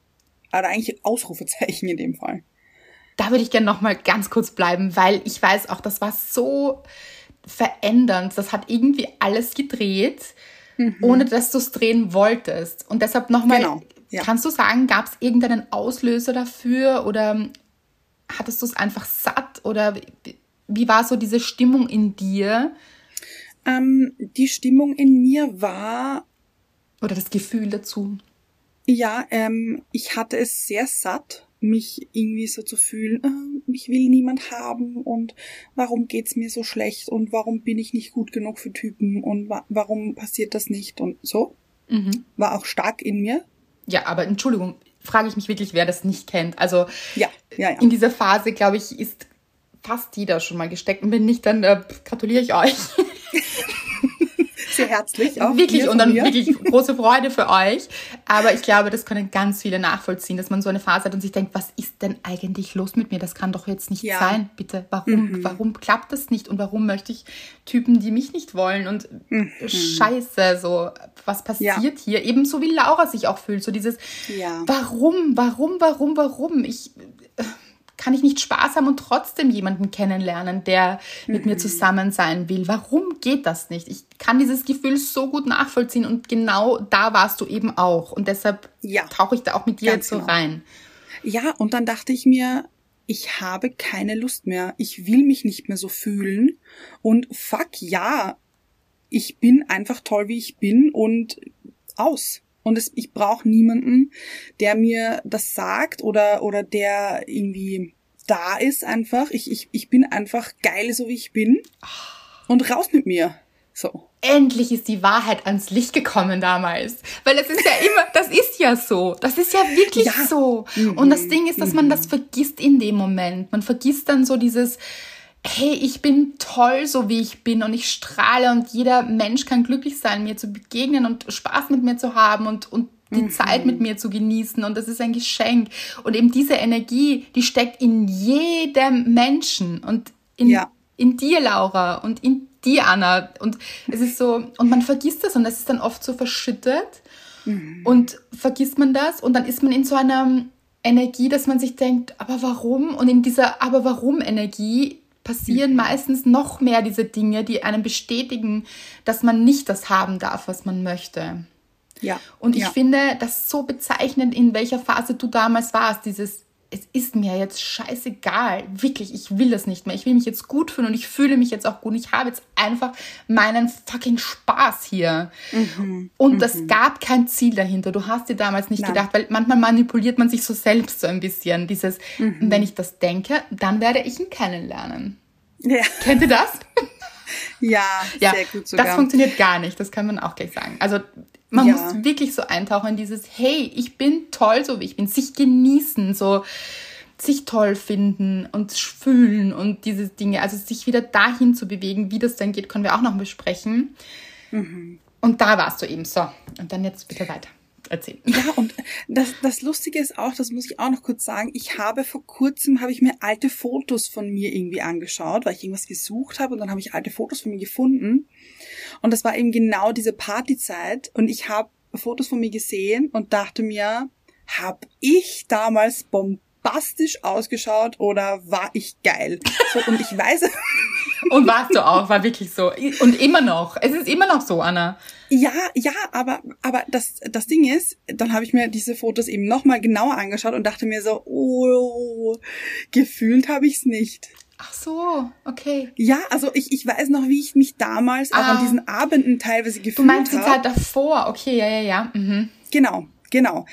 Oder eigentlich Ausrufezeichen in dem Fall. Da würde ich gerne noch mal ganz kurz bleiben, weil ich weiß auch, das war so verändernd. Das hat irgendwie alles gedreht, ohne dass du es drehen wolltest. Und deshalb nochmal, Genau, ja. kannst du sagen, gab es irgendeinen Auslöser dafür oder hattest du es einfach satt oder wie war so diese Stimmung in dir Ähm, die Stimmung in mir war, oder das Gefühl dazu? ja, ähm, ich hatte es sehr satt, mich irgendwie so zu fühlen, äh, mich will niemand haben und warum geht's mir so schlecht und warum bin ich nicht gut genug für Typen und wa warum passiert das nicht und so. Mhm. War auch stark in mir. Ja, aber Entschuldigung, frage ich mich wirklich, wer das nicht kennt. Also Ja, ja, ja. in dieser Phase, glaube ich, ist fast jeder schon mal gesteckt. Und wenn nicht, dann äh, gratuliere ich euch. Sehr herzlich auch. wirklich und dann wirklich große Freude für euch. Aber ich glaube, das können ganz viele nachvollziehen, dass man so eine Phase hat und sich denkt, was ist denn eigentlich los mit mir? Das kann doch jetzt nicht Ja. sein. Bitte, warum? Warum klappt das nicht? Und warum möchte ich Typen, die mich nicht wollen? Und Scheiße, so was passiert hier? Ebenso wie Laura sich auch fühlt, so dieses, Ja. warum, warum, warum, warum? Ich kann ich nicht Spaß haben und trotzdem jemanden kennenlernen, der mit Mhm. mir zusammen sein will? Warum geht das nicht? Ich kann dieses Gefühl so gut nachvollziehen und genau da warst du eben auch. Und deshalb Ja. tauche ich da auch mit dir jetzt so genau. rein. Ja, und dann dachte ich mir, ich habe keine Lust mehr. Ich will mich nicht mehr so fühlen. Und fuck ja, ich bin einfach toll, wie ich bin und aus. Und es, ich brauche niemanden, der mir das sagt oder, oder der irgendwie da ist einfach. Ich, ich, ich bin einfach geil, so wie ich bin. Und raus mit mir. So. Endlich ist die Wahrheit ans Licht gekommen damals. Weil es ist ja immer, das ist ja so. Das ist ja wirklich Ja. so. Und das Ding ist, dass man das vergisst in dem Moment. Man vergisst dann so dieses, hey, ich bin toll, so wie ich bin und ich strahle und jeder Mensch kann glücklich sein, mir zu begegnen und Spaß mit mir zu haben und, und die Zeit mit mir zu genießen und das ist ein Geschenk. Und eben diese Energie, die steckt in jedem Menschen und in, Ja. in dir, Laura, und in dir, Anna. Und es ist so, und man vergisst das und das ist dann oft so verschüttet. Und vergisst man das und dann ist man in so einer Energie, dass man sich denkt, aber warum? Und in dieser aber warum Energie passieren meistens noch mehr diese Dinge, die einem bestätigen, dass man nicht das haben darf, was man möchte. Ja. Und ich ja. finde das so bezeichnend, in welcher Phase du damals warst. Dieses, es ist mir jetzt scheißegal. Wirklich, ich will das nicht mehr. Ich will mich jetzt gut fühlen und ich fühle mich jetzt auch gut. Ich habe jetzt einfach meinen fucking Spaß hier. Und es gab kein Ziel dahinter. Du hast dir damals nicht Nein. gedacht, weil manchmal manipuliert man sich so selbst so ein bisschen. Dieses, wenn ich das denke, dann werde ich ihn kennenlernen. Ja, Kennt ihr das? ja, Ja, sehr gut sogar. das funktioniert gar nicht, das kann man auch gleich sagen. Also man Ja. muss wirklich so eintauchen in dieses, hey, ich bin toll, so wie ich bin, sich genießen, so sich toll finden und fühlen und diese Dinge, also sich wieder dahin zu bewegen, wie das dann geht, können wir auch noch besprechen. Mhm. Und da warst du eben so. Und dann jetzt bitte weiter. Erzählen. Ja, und das, das Lustige ist auch, das muss ich auch noch kurz sagen, ich habe vor kurzem, habe ich mir alte Fotos von mir irgendwie angeschaut, weil ich irgendwas gesucht habe und dann habe ich alte Fotos von mir gefunden. Und das war eben genau diese Partyzeit und ich habe Fotos von mir gesehen und dachte mir, hab ich damals bombastisch ausgeschaut oder war ich geil? So, und ich weiß. und warst du auch, war wirklich so. Und immer noch. Es ist immer noch so, Anna. Ja, ja, aber, aber das, das Ding ist, dann habe ich mir diese Fotos eben nochmal genauer angeschaut und dachte mir so, oh, gefühlt habe ich's nicht. Ach so, okay. Ja, also ich, ich weiß noch, wie ich mich damals ah. auch an ah. diesen Abenden teilweise gefühlt habe. Du meinst die Zeit davor, okay, ja, ja, ja. Mhm. Genau, genau.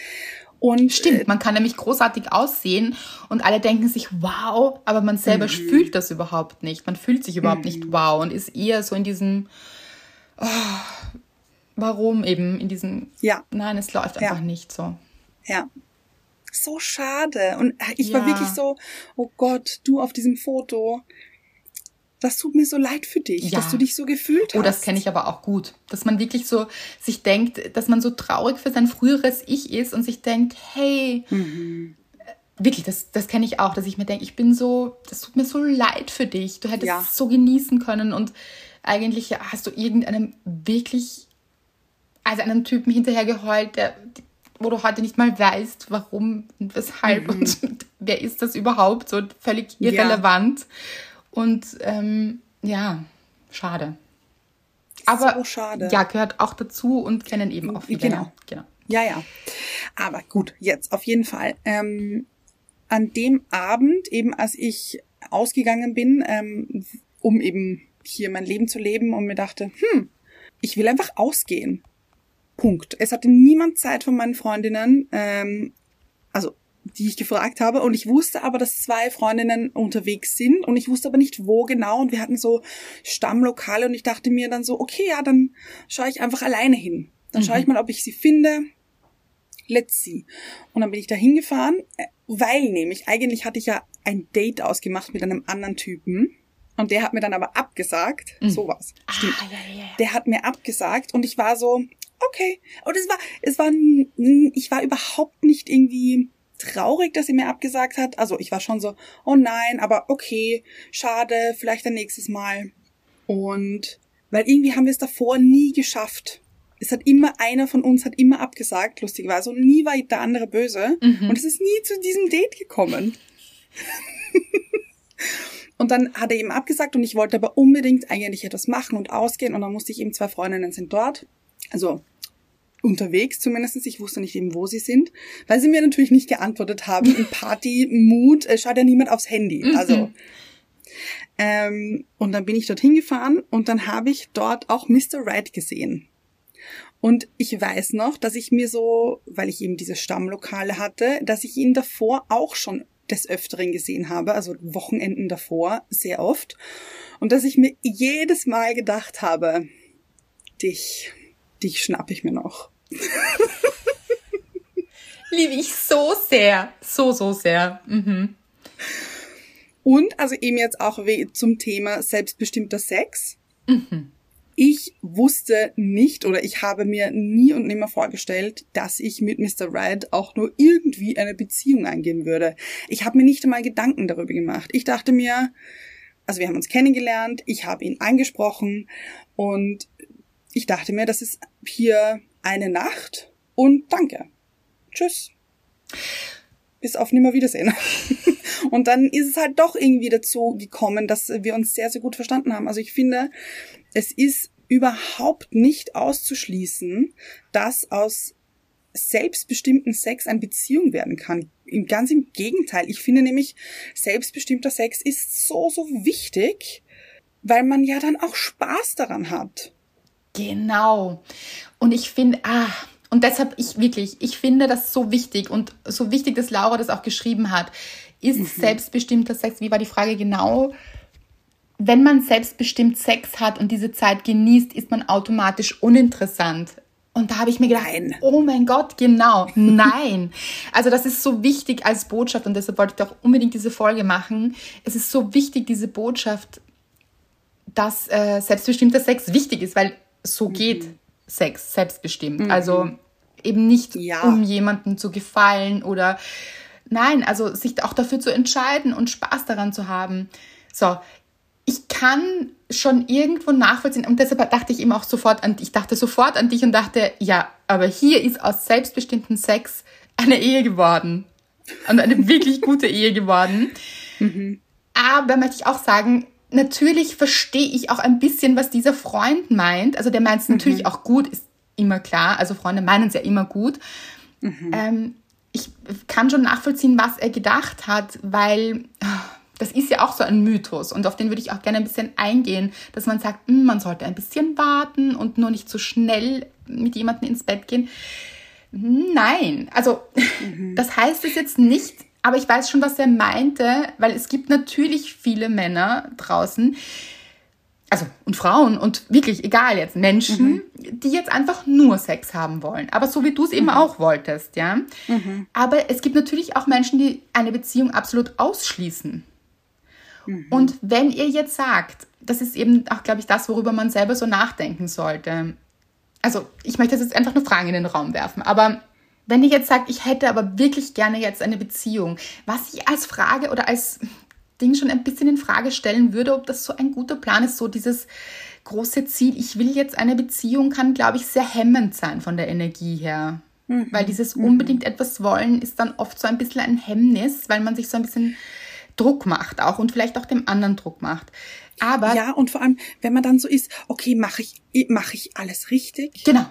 Und Stimmt, äh, man kann nämlich großartig aussehen und alle denken sich wow, aber man selber mhm. fühlt das überhaupt nicht. Man fühlt sich überhaupt mhm. nicht wow und ist eher so in diesem oh, warum eben in diesem ja. nein, es läuft einfach ja. nicht so. Ja. So schade und ich ja. war wirklich so, oh Gott, du auf diesem Foto, das tut mir so leid für dich, ja. dass du dich so gefühlt hast. Oh, das kenne ich aber auch gut. Dass man wirklich so sich denkt, dass man so traurig für sein früheres Ich ist und sich denkt, hey, mhm. wirklich, das, das kenne ich auch, dass ich mir denke, ich bin so, das tut mir so leid für dich. Du hättest ja. es so genießen können und eigentlich hast du irgendeinem wirklich, also einem Typen hinterher geheult, der, wo du heute nicht mal weißt, warum und weshalb mhm. und wer ist das überhaupt, so völlig irrelevant. Ja. Und ähm, ja, schade. Aber so schade. ja, gehört auch dazu und kennen eben auch viele. Genau. genau. Ja, ja. Aber gut, jetzt auf jeden Fall. Ähm, an dem Abend, eben als ich ausgegangen bin, ähm, um eben hier mein Leben zu leben und mir dachte, hm, ich will einfach ausgehen. Punkt. Es hatte niemand Zeit von meinen Freundinnen, ähm, also die ich gefragt habe. Und ich wusste aber, dass zwei Freundinnen unterwegs sind und ich wusste aber nicht, wo genau. Und wir hatten so Stammlokale und ich dachte mir dann so, okay, ja, dann schaue ich einfach alleine hin. Dann mhm. schaue ich mhm. mal, ob ich sie finde. Let's see. Und dann bin ich da hingefahren, äh, weil nämlich eigentlich hatte ich ja ein Date ausgemacht mit einem anderen Typen. Und der hat mir dann aber abgesagt. Mhm. Sowas. Ah, Stimmt. Ah, ja, ja. Der hat mir abgesagt und ich war so, okay. Und es war, es war, ich war überhaupt nicht irgendwie traurig, dass sie mir abgesagt hat. Also ich war schon so, oh nein, aber okay, schade, vielleicht ein nächstes Mal. Und weil irgendwie haben wir es davor nie geschafft. Es hat immer einer von uns hat immer abgesagt, lustigerweise, und nie war der andere böse. Mhm. Und es ist nie zu diesem Date gekommen. und dann hat er eben abgesagt und ich wollte aber unbedingt eigentlich etwas machen und ausgehen und dann musste ich eben zwei Freundinnen sind dort. Also unterwegs zumindestens. Ich wusste nicht eben, wo sie sind, weil sie mir natürlich nicht geantwortet haben. Im Party-Mood schaut ja niemand aufs Handy. Mhm. Also ähm, und dann bin ich dorthin gefahren und dann habe ich dort auch Mr. Red gesehen. Und ich weiß noch, dass ich mir so, weil ich eben diese Stammlokale hatte, dass ich ihn davor auch schon des Öfteren gesehen habe, also Wochenenden davor, sehr oft. Und dass ich mir jedes Mal gedacht habe, dich, dich schnapp ich mir noch. Liebe ich so sehr. So, so sehr. Mhm. Und also eben jetzt auch zum Thema selbstbestimmter Sex. Mhm. Ich wusste nicht oder ich habe mir nie und nimmer vorgestellt, dass ich mit Mr. Red auch nur irgendwie eine Beziehung eingehen würde. Ich habe mir nicht einmal Gedanken darüber gemacht. Ich dachte mir, also wir haben uns kennengelernt, ich habe ihn angesprochen und ich dachte mir, das ist hier eine Nacht und danke. Tschüss. Bis auf Nimmerwiedersehen. und dann ist es halt doch irgendwie dazu gekommen, dass wir uns sehr, sehr gut verstanden haben. Also ich finde, es ist überhaupt nicht auszuschließen, dass aus selbstbestimmten Sex eine Beziehung werden kann. Ganz im Gegenteil. Ich finde nämlich, selbstbestimmter Sex ist so, so wichtig, weil man ja dann auch Spaß daran hat. Genau. Und ich finde, ah, und deshalb ich wirklich, ich finde das so wichtig und so wichtig, dass Laura das auch geschrieben hat. Ist mhm. selbstbestimmter Sex, wie war die Frage genau? Wenn man selbstbestimmt Sex hat und diese Zeit genießt, ist man automatisch uninteressant. Und da habe ich mir gedacht, Nein. oh mein Gott, genau, nein. Also das ist so wichtig als Botschaft und deshalb wollte ich auch unbedingt diese Folge machen. Es ist so wichtig, diese Botschaft, dass äh, selbstbestimmter Sex wichtig ist, weil so Mhm. geht Sex selbstbestimmt. Also eben nicht Ja. um jemanden zu gefallen oder nein, also sich auch dafür zu entscheiden und Spaß daran zu haben. So, ich kann schon irgendwo nachvollziehen und deshalb dachte ich eben auch sofort an ich dachte sofort an dich und dachte, ja, aber hier ist aus selbstbestimmten Sex eine Ehe geworden. Und eine wirklich gute Ehe geworden. Aber möchte ich auch sagen, natürlich verstehe ich auch ein bisschen, was dieser Freund meint. Also der meint es natürlich auch gut, ist immer klar. Also Freunde meinen es ja immer gut. Ähm, ich kann schon nachvollziehen, was er gedacht hat, weil das ist ja auch so ein Mythos und auf den würde ich auch gerne ein bisschen eingehen, dass man sagt, hm, man sollte ein bisschen warten und nur nicht so schnell mit jemandem ins Bett gehen. Nein, also das heißt es jetzt nicht, aber ich weiß schon, was er meinte, weil es gibt natürlich viele Männer draußen, also und Frauen und wirklich egal jetzt Menschen, die jetzt einfach nur Sex haben wollen, aber so wie du es eben auch wolltest, ja. Aber es gibt natürlich auch Menschen, die eine Beziehung absolut ausschließen. Und wenn ihr jetzt sagt, das ist eben auch, glaube ich, das, worüber man selber so nachdenken sollte. Also, ich möchte jetzt einfach eine Frage in den Raum werfen, aber wenn ihr jetzt sagt, ich hätte aber wirklich gerne jetzt eine Beziehung, was ich als Frage oder als Ding schon ein bisschen in Frage stellen würde, ob das so ein guter Plan ist, so dieses große Ziel, ich will jetzt eine Beziehung, kann, glaube ich, sehr hemmend sein von der Energie her. Weil dieses unbedingt etwas wollen ist dann oft so ein bisschen ein Hemmnis, weil man sich so ein bisschen Druck macht auch und vielleicht auch dem anderen Druck macht. Aber Ja, und vor allem, wenn man dann so ist, okay, mache ich, mache ich alles richtig? genau,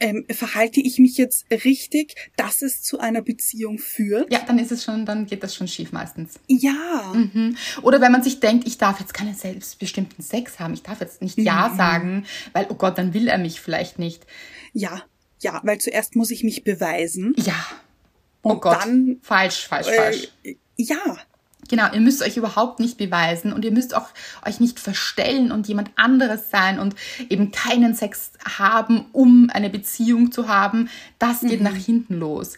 Ähm, verhalte ich mich jetzt richtig, dass es zu einer Beziehung führt? ja, dann ist es schon, dann geht das schon schief meistens. Ja. Mhm. Oder wenn man sich denkt, ich darf jetzt keinen selbstbestimmten Sex haben, ich darf jetzt nicht Ja sagen, weil, oh Gott, dann will er mich vielleicht nicht. Ja, ja, weil zuerst muss ich mich beweisen. Ja. Oh Und Gott. dann, falsch, falsch, falsch. Äh, ja, Genau, ihr müsst euch überhaupt nicht beweisen und ihr müsst auch euch nicht verstellen und jemand anderes sein und eben keinen Sex haben, um eine Beziehung zu haben. Das geht nach hinten los.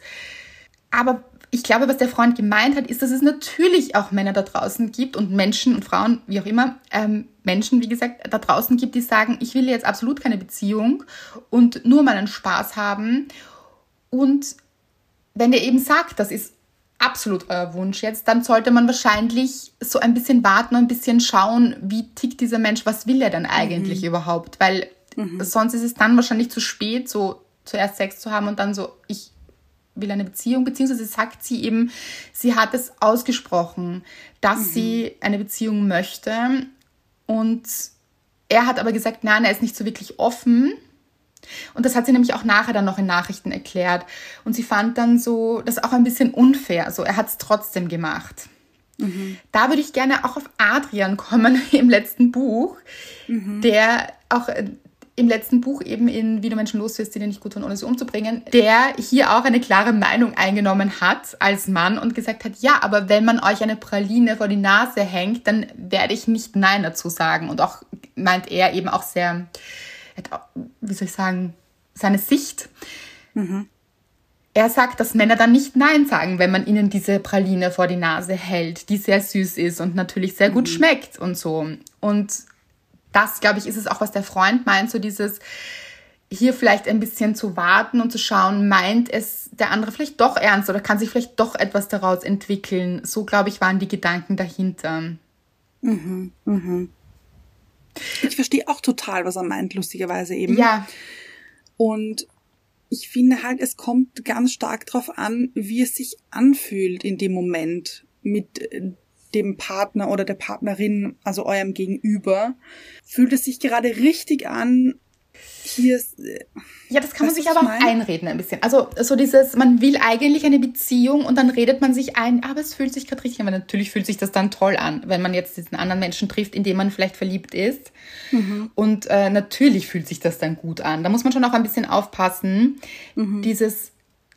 Aber ich glaube, was der Freund gemeint hat, ist, dass es natürlich auch Männer da draußen gibt und Menschen und Frauen, wie auch immer, ähm, Menschen, wie gesagt, da draußen gibt, die sagen, ich will jetzt absolut keine Beziehung und nur meinen Spaß haben. Und wenn ihr eben sagt, das ist absolut euer Wunsch jetzt, dann sollte man wahrscheinlich so ein bisschen warten und ein bisschen schauen, wie tickt dieser Mensch, was will er denn eigentlich überhaupt? Weil sonst ist es dann wahrscheinlich zu spät, so zuerst Sex zu haben und dann so, ich will eine Beziehung, beziehungsweise sagt sie eben, sie hat es ausgesprochen, dass sie eine Beziehung möchte. Und er hat aber gesagt, nein, er ist nicht so wirklich offen. Und das hat sie nämlich auch nachher dann noch in Nachrichten erklärt. Und sie fand dann so, das auch ein bisschen unfair. Also er hat es trotzdem gemacht. Da würde ich gerne auch auf Adrian kommen im letzten Buch, der auch äh, im letzten Buch eben in Wie du Menschen loswirst, die dir nicht gut tun, ohne sie umzubringen, der hier auch eine klare Meinung eingenommen hat als Mann und gesagt hat, ja, aber wenn man euch eine Praline vor die Nase hängt, dann werde ich nicht Nein dazu sagen. Und auch meint er eben auch sehr, wie soll ich sagen, seine Sicht. Er sagt, dass Männer dann nicht Nein sagen, wenn man ihnen diese Praline vor die Nase hält, die sehr süß ist und natürlich sehr gut schmeckt und so. Und das, glaube ich, ist es auch, was der Freund meint, so dieses hier vielleicht ein bisschen zu warten und zu schauen, meint es der andere vielleicht doch ernst oder kann sich vielleicht doch etwas daraus entwickeln. So, glaube ich, waren die Gedanken dahinter. Ich verstehe auch total, was er meint, lustigerweise eben. Ja, Und ich finde halt, es kommt ganz stark drauf an, wie es sich anfühlt in dem Moment mit äh, dem Partner oder der Partnerin, also eurem Gegenüber. Fühlt es sich gerade richtig an? Hier ist, äh, Ja, das kann man sich aber auch einreden ein bisschen. Also so dieses, man will eigentlich eine Beziehung und dann redet man sich ein, aber es fühlt sich gerade richtig an. Weil natürlich fühlt sich das dann toll an, wenn man jetzt diesen anderen Menschen trifft, in dem man vielleicht verliebt ist. Und äh, natürlich fühlt sich das dann gut an. Da muss man schon auch ein bisschen aufpassen. Dieses,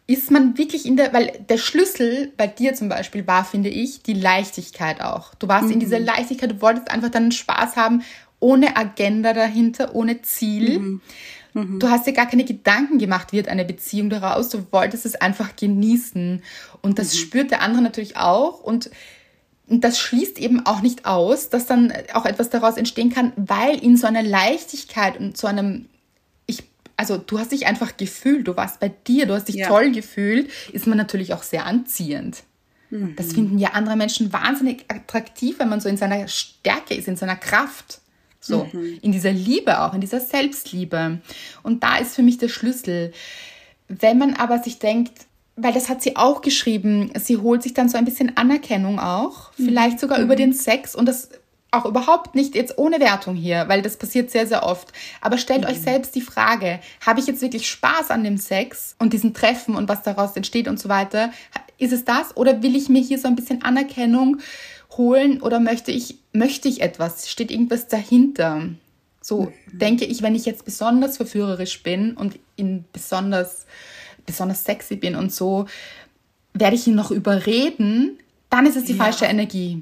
ist man wirklich in der, weil der Schlüssel bei dir zum Beispiel war, finde ich, die Leichtigkeit auch. Du warst in dieser Leichtigkeit, du wolltest einfach deinen Spaß haben, ohne Agenda dahinter, ohne Ziel. Du hast dir gar keine Gedanken gemacht, wird eine Beziehung daraus. Du wolltest es einfach genießen. Und das spürt der andere natürlich auch. Und das schließt eben auch nicht aus, dass dann auch etwas daraus entstehen kann, weil in so einer Leichtigkeit und so einem, also du hast dich einfach gefühlt, du warst bei dir, du hast dich Ja. toll gefühlt, ist man natürlich auch sehr anziehend. Das finden ja andere Menschen wahnsinnig attraktiv, wenn man so in seiner Stärke ist, in seiner Kraft. So, in dieser Liebe auch, in dieser Selbstliebe. Und da ist für mich der Schlüssel. Wenn man aber sich denkt, weil das hat sie auch geschrieben, sie holt sich dann so ein bisschen Anerkennung auch, vielleicht sogar über den Sex und das auch überhaupt nicht jetzt ohne Wertung hier, weil das passiert sehr, sehr oft. Aber stellt euch selbst die Frage, habe ich jetzt wirklich Spaß an dem Sex und diesen Treffen und was daraus entsteht und so weiter? Ist es das oder will ich mir hier so ein bisschen Anerkennung holen oder möchte ich, möchte ich etwas? Steht irgendwas dahinter? So denke ich, wenn ich jetzt besonders verführerisch bin und in besonders, besonders sexy bin und so, werde ich ihn noch überreden, dann ist es die Ja. falsche Energie.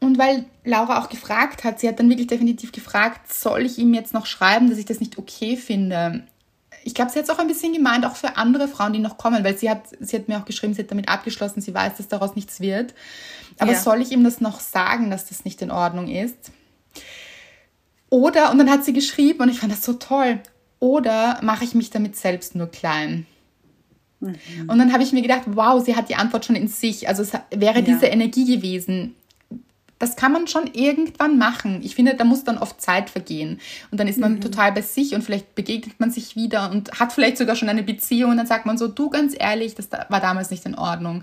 Und weil Laura auch gefragt hat, sie hat dann wirklich definitiv gefragt, soll ich ihm jetzt noch schreiben, dass ich das nicht okay finde? Ich glaube, sie hat es auch ein bisschen gemeint, auch für andere Frauen, die noch kommen, weil sie hat, sie hat mir auch geschrieben, sie hat damit abgeschlossen, sie weiß, dass daraus nichts wird. Aber Ja. soll ich ihm das noch sagen, dass das nicht in Ordnung ist? Oder, und dann hat sie geschrieben, und ich fand das so toll, oder mache ich mich damit selbst nur klein? Und dann habe ich mir gedacht, wow, sie hat die Antwort schon in sich. Also es wäre Ja. diese Energie gewesen. Das kann man schon irgendwann machen. Ich finde, da muss dann oft Zeit vergehen. Und dann ist man total bei sich und vielleicht begegnet man sich wieder und hat vielleicht sogar schon eine Beziehung und dann sagt man so, du ganz ehrlich, das da- war damals nicht in Ordnung.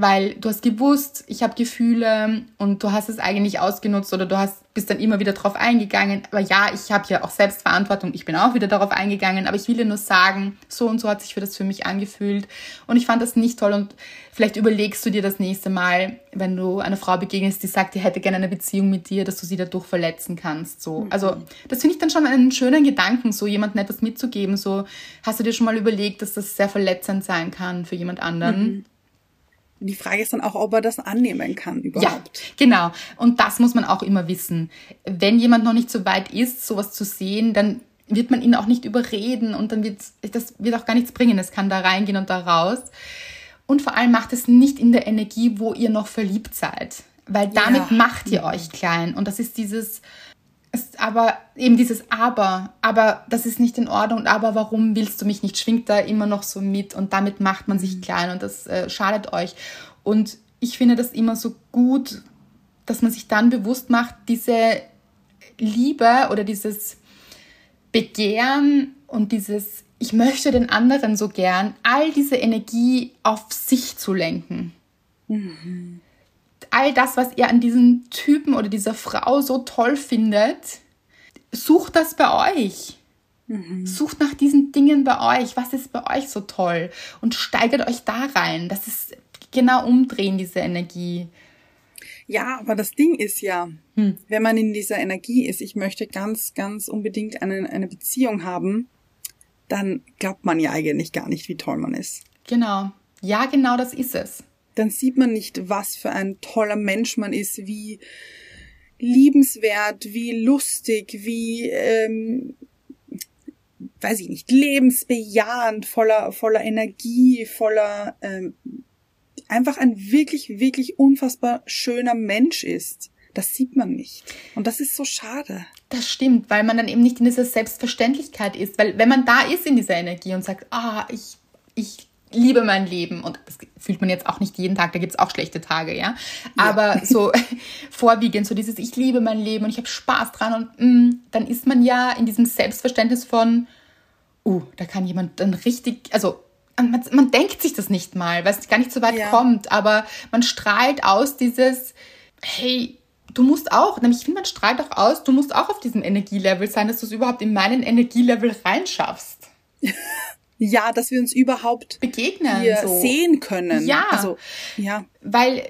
Weil du hast gewusst, ich habe Gefühle und du hast es eigentlich ausgenutzt oder du hast, bist dann immer wieder drauf eingegangen. Aber ja, ich habe ja auch Selbstverantwortung, ich bin auch wieder darauf eingegangen, aber ich will dir nur sagen, so und so hat sich für das für mich angefühlt. Und ich fand das nicht toll und vielleicht überlegst du dir das nächste Mal, wenn du einer Frau begegnest, die sagt, die hätte gerne eine Beziehung mit dir, dass du sie dadurch verletzen kannst. So. Also das finde ich dann schon einen schönen Gedanken, so jemandem etwas mitzugeben. So, hast du dir schon mal überlegt, dass das sehr verletzend sein kann für jemand anderen? Die Frage ist dann auch, ob er das annehmen kann Ja, überhaupt. genau. Und das muss man auch immer wissen. Wenn jemand noch nicht so weit ist, sowas zu sehen, dann wird man ihn auch nicht überreden und dann wird das wird auch gar nichts bringen. Es kann da reingehen und da raus. Und vor allem macht es nicht in der Energie, wo ihr noch verliebt seid, weil damit Ja. macht ihr euch klein. Und das ist dieses, ist aber eben dieses Aber, aber das ist nicht in Ordnung. Aber warum willst du mich nicht, schwingt da immer noch so mit und damit macht man sich klein und das äh, schadet euch. Und ich finde das immer so gut, dass man sich dann bewusst macht, diese Liebe oder dieses Begehren und dieses ich möchte den anderen so gern, all diese Energie auf sich zu lenken all das, was ihr an diesem Typen oder dieser Frau so toll findet, sucht das bei euch. Sucht nach diesen Dingen bei euch. Was ist bei euch so toll? Und steigert euch da rein. Das ist genau umdrehen, diese Energie. Ja, aber das Ding ist ja, Hm. wenn man in dieser Energie ist, ich möchte ganz, ganz unbedingt eine, eine Beziehung haben, dann glaubt man ja eigentlich gar nicht, wie toll man ist. Genau. Ja, genau das ist es. Dann sieht man nicht, was für ein toller Mensch man ist, wie liebenswert, wie lustig, wie, ähm, weiß ich nicht, lebensbejahend, voller, voller Energie, voller, ähm, einfach ein wirklich, wirklich unfassbar schöner Mensch ist. Das sieht man nicht. Und das ist so schade. Das stimmt, weil man dann eben nicht in dieser Selbstverständlichkeit ist. Weil wenn man da ist in dieser Energie und sagt, ah, ich, ich liebe mein Leben, und das fühlt man jetzt auch nicht jeden Tag, da gibt's auch schlechte Tage, ja. Aber so vorwiegend, so dieses, ich liebe mein Leben und ich habe Spaß dran und mm, dann ist man ja in diesem Selbstverständnis von, uh, da kann jemand dann richtig, also man, man denkt sich das nicht mal, weil es gar nicht so weit Ja. kommt, aber man strahlt aus dieses, hey, du musst auch, nämlich ich finde, man strahlt auch aus, du musst auch auf diesem Energielevel sein, dass du es überhaupt in meinen Energielevel reinschaffst. Ja, dass wir uns überhaupt Begegnen. hier so. sehen können. Ja. Also, ja. Weil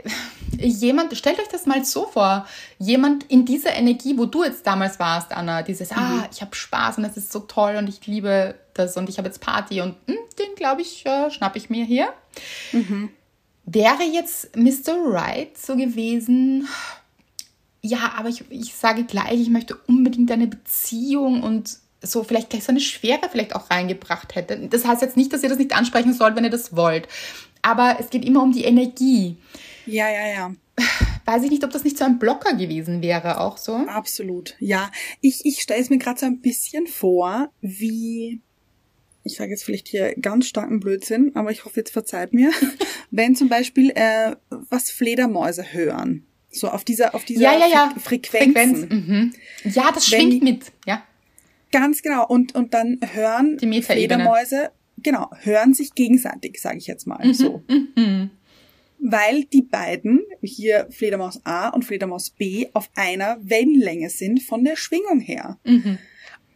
jemand, stellt euch das mal so vor, jemand in dieser Energie, wo du jetzt damals warst, Anna, dieses, ah, ich habe Spaß und das ist so toll und ich liebe das und ich habe jetzt Party und hm, den, glaube ich, äh, schnapp ich mir hier. Wäre jetzt Mr. Right so gewesen, ja, aber ich, ich sage gleich, ich möchte unbedingt eine Beziehung und so vielleicht gleich so eine Schwere vielleicht auch reingebracht hätte. Das heißt jetzt nicht, dass ihr das nicht ansprechen sollt, wenn ihr das wollt. Aber es geht immer um die Energie. Ja, ja, ja. Weiß ich nicht, ob das nicht so ein Blocker gewesen wäre, auch so. Absolut. Ja, ich, ich stelle es mir gerade so ein bisschen vor, wie, ich sage jetzt vielleicht hier ganz starken Blödsinn, aber ich hoffe, jetzt verzeiht mir, wenn zum Beispiel äh, was Fledermäuse hören. So auf dieser, auf dieser ja, ja, ja. Frequenz. Mhm. Ja, das Wenn schwingt die- mit. Ja. Ganz genau. Und, und dann hören Die. Fledermäuse, genau, hören sich gegenseitig, sage ich jetzt mal so. Mhm. Weil die beiden, hier Fledermaus A und Fledermaus B, auf einer Wellenlänge sind von der Schwingung her. Mhm.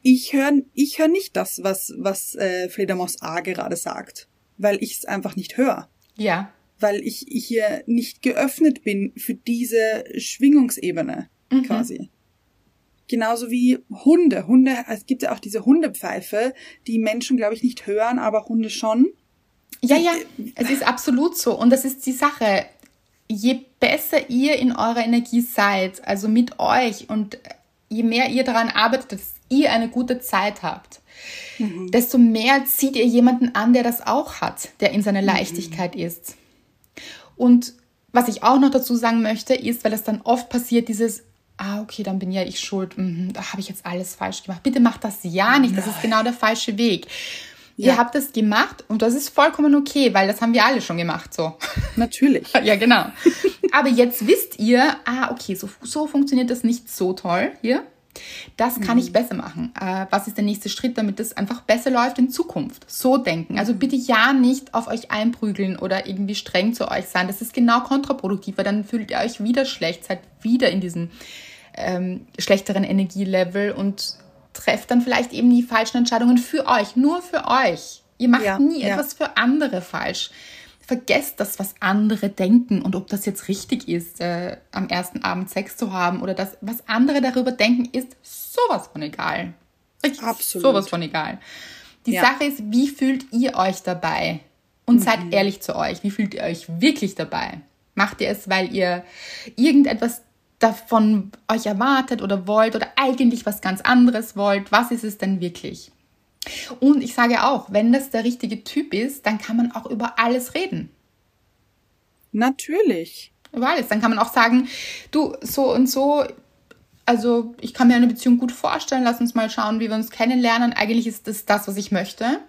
Ich höre ich hör nicht das, was, was äh, Fledermaus A gerade sagt, weil ich es einfach nicht höre. Ja. Weil ich hier nicht geöffnet bin für diese Schwingungsebene Mhm. quasi. Genauso wie Hunde. Hunde, es gibt ja auch diese Hundepfeife, die Menschen, glaube ich, nicht hören, aber Hunde schon. Ja, ja, es ist absolut so. Und das ist die Sache. Je besser ihr in eurer Energie seid, also mit euch, und je mehr ihr daran arbeitet, dass ihr eine gute Zeit habt, desto mehr zieht ihr jemanden an, der das auch hat, der in seiner Leichtigkeit ist. Und was ich auch noch dazu sagen möchte, ist, weil das dann oft passiert, dieses, ah, okay, dann bin ja ich schuld, mhm, da habe ich jetzt alles falsch gemacht. Bitte macht das ja nicht, das ist genau der falsche Weg. Ja. Ihr habt es gemacht und das ist vollkommen okay, weil das haben wir alle schon gemacht, so. Natürlich. Ja, genau. Aber jetzt wisst ihr, ah, okay, so, so funktioniert das nicht so toll hier. Das kann ich besser machen. Äh, was ist der nächste Schritt, damit es einfach besser läuft in Zukunft? So denken. Also bitte ja nicht auf euch einprügeln oder irgendwie streng zu euch sein. Das ist genau kontraproduktiv, weil dann fühlt ihr euch wieder schlecht, seid wieder in diesem ähm, schlechteren Energielevel und trefft dann vielleicht eben die falschen Entscheidungen für euch, nur für euch. Ihr macht Ja, nie ja. etwas für andere falsch. Vergesst das, was andere denken und ob das jetzt richtig ist, äh, am ersten Abend Sex zu haben oder das, was andere darüber denken, ist sowas von egal. Richtig Absolut. sowas von egal. Die Ja. Sache ist, wie fühlt ihr euch dabei? Und Mhm. seid ehrlich zu euch. Wie fühlt ihr euch wirklich dabei? Macht ihr es, weil ihr irgendetwas davon euch erwartet oder wollt oder eigentlich was ganz anderes wollt? Was ist es denn wirklich? Und ich sage auch, wenn das der richtige Typ ist, dann kann man auch über alles reden. Natürlich. Über alles. Dann kann man auch sagen, du, so und so, also ich kann mir eine Beziehung gut vorstellen, lass uns mal schauen, wie wir uns kennenlernen. Eigentlich ist das das, was ich möchte.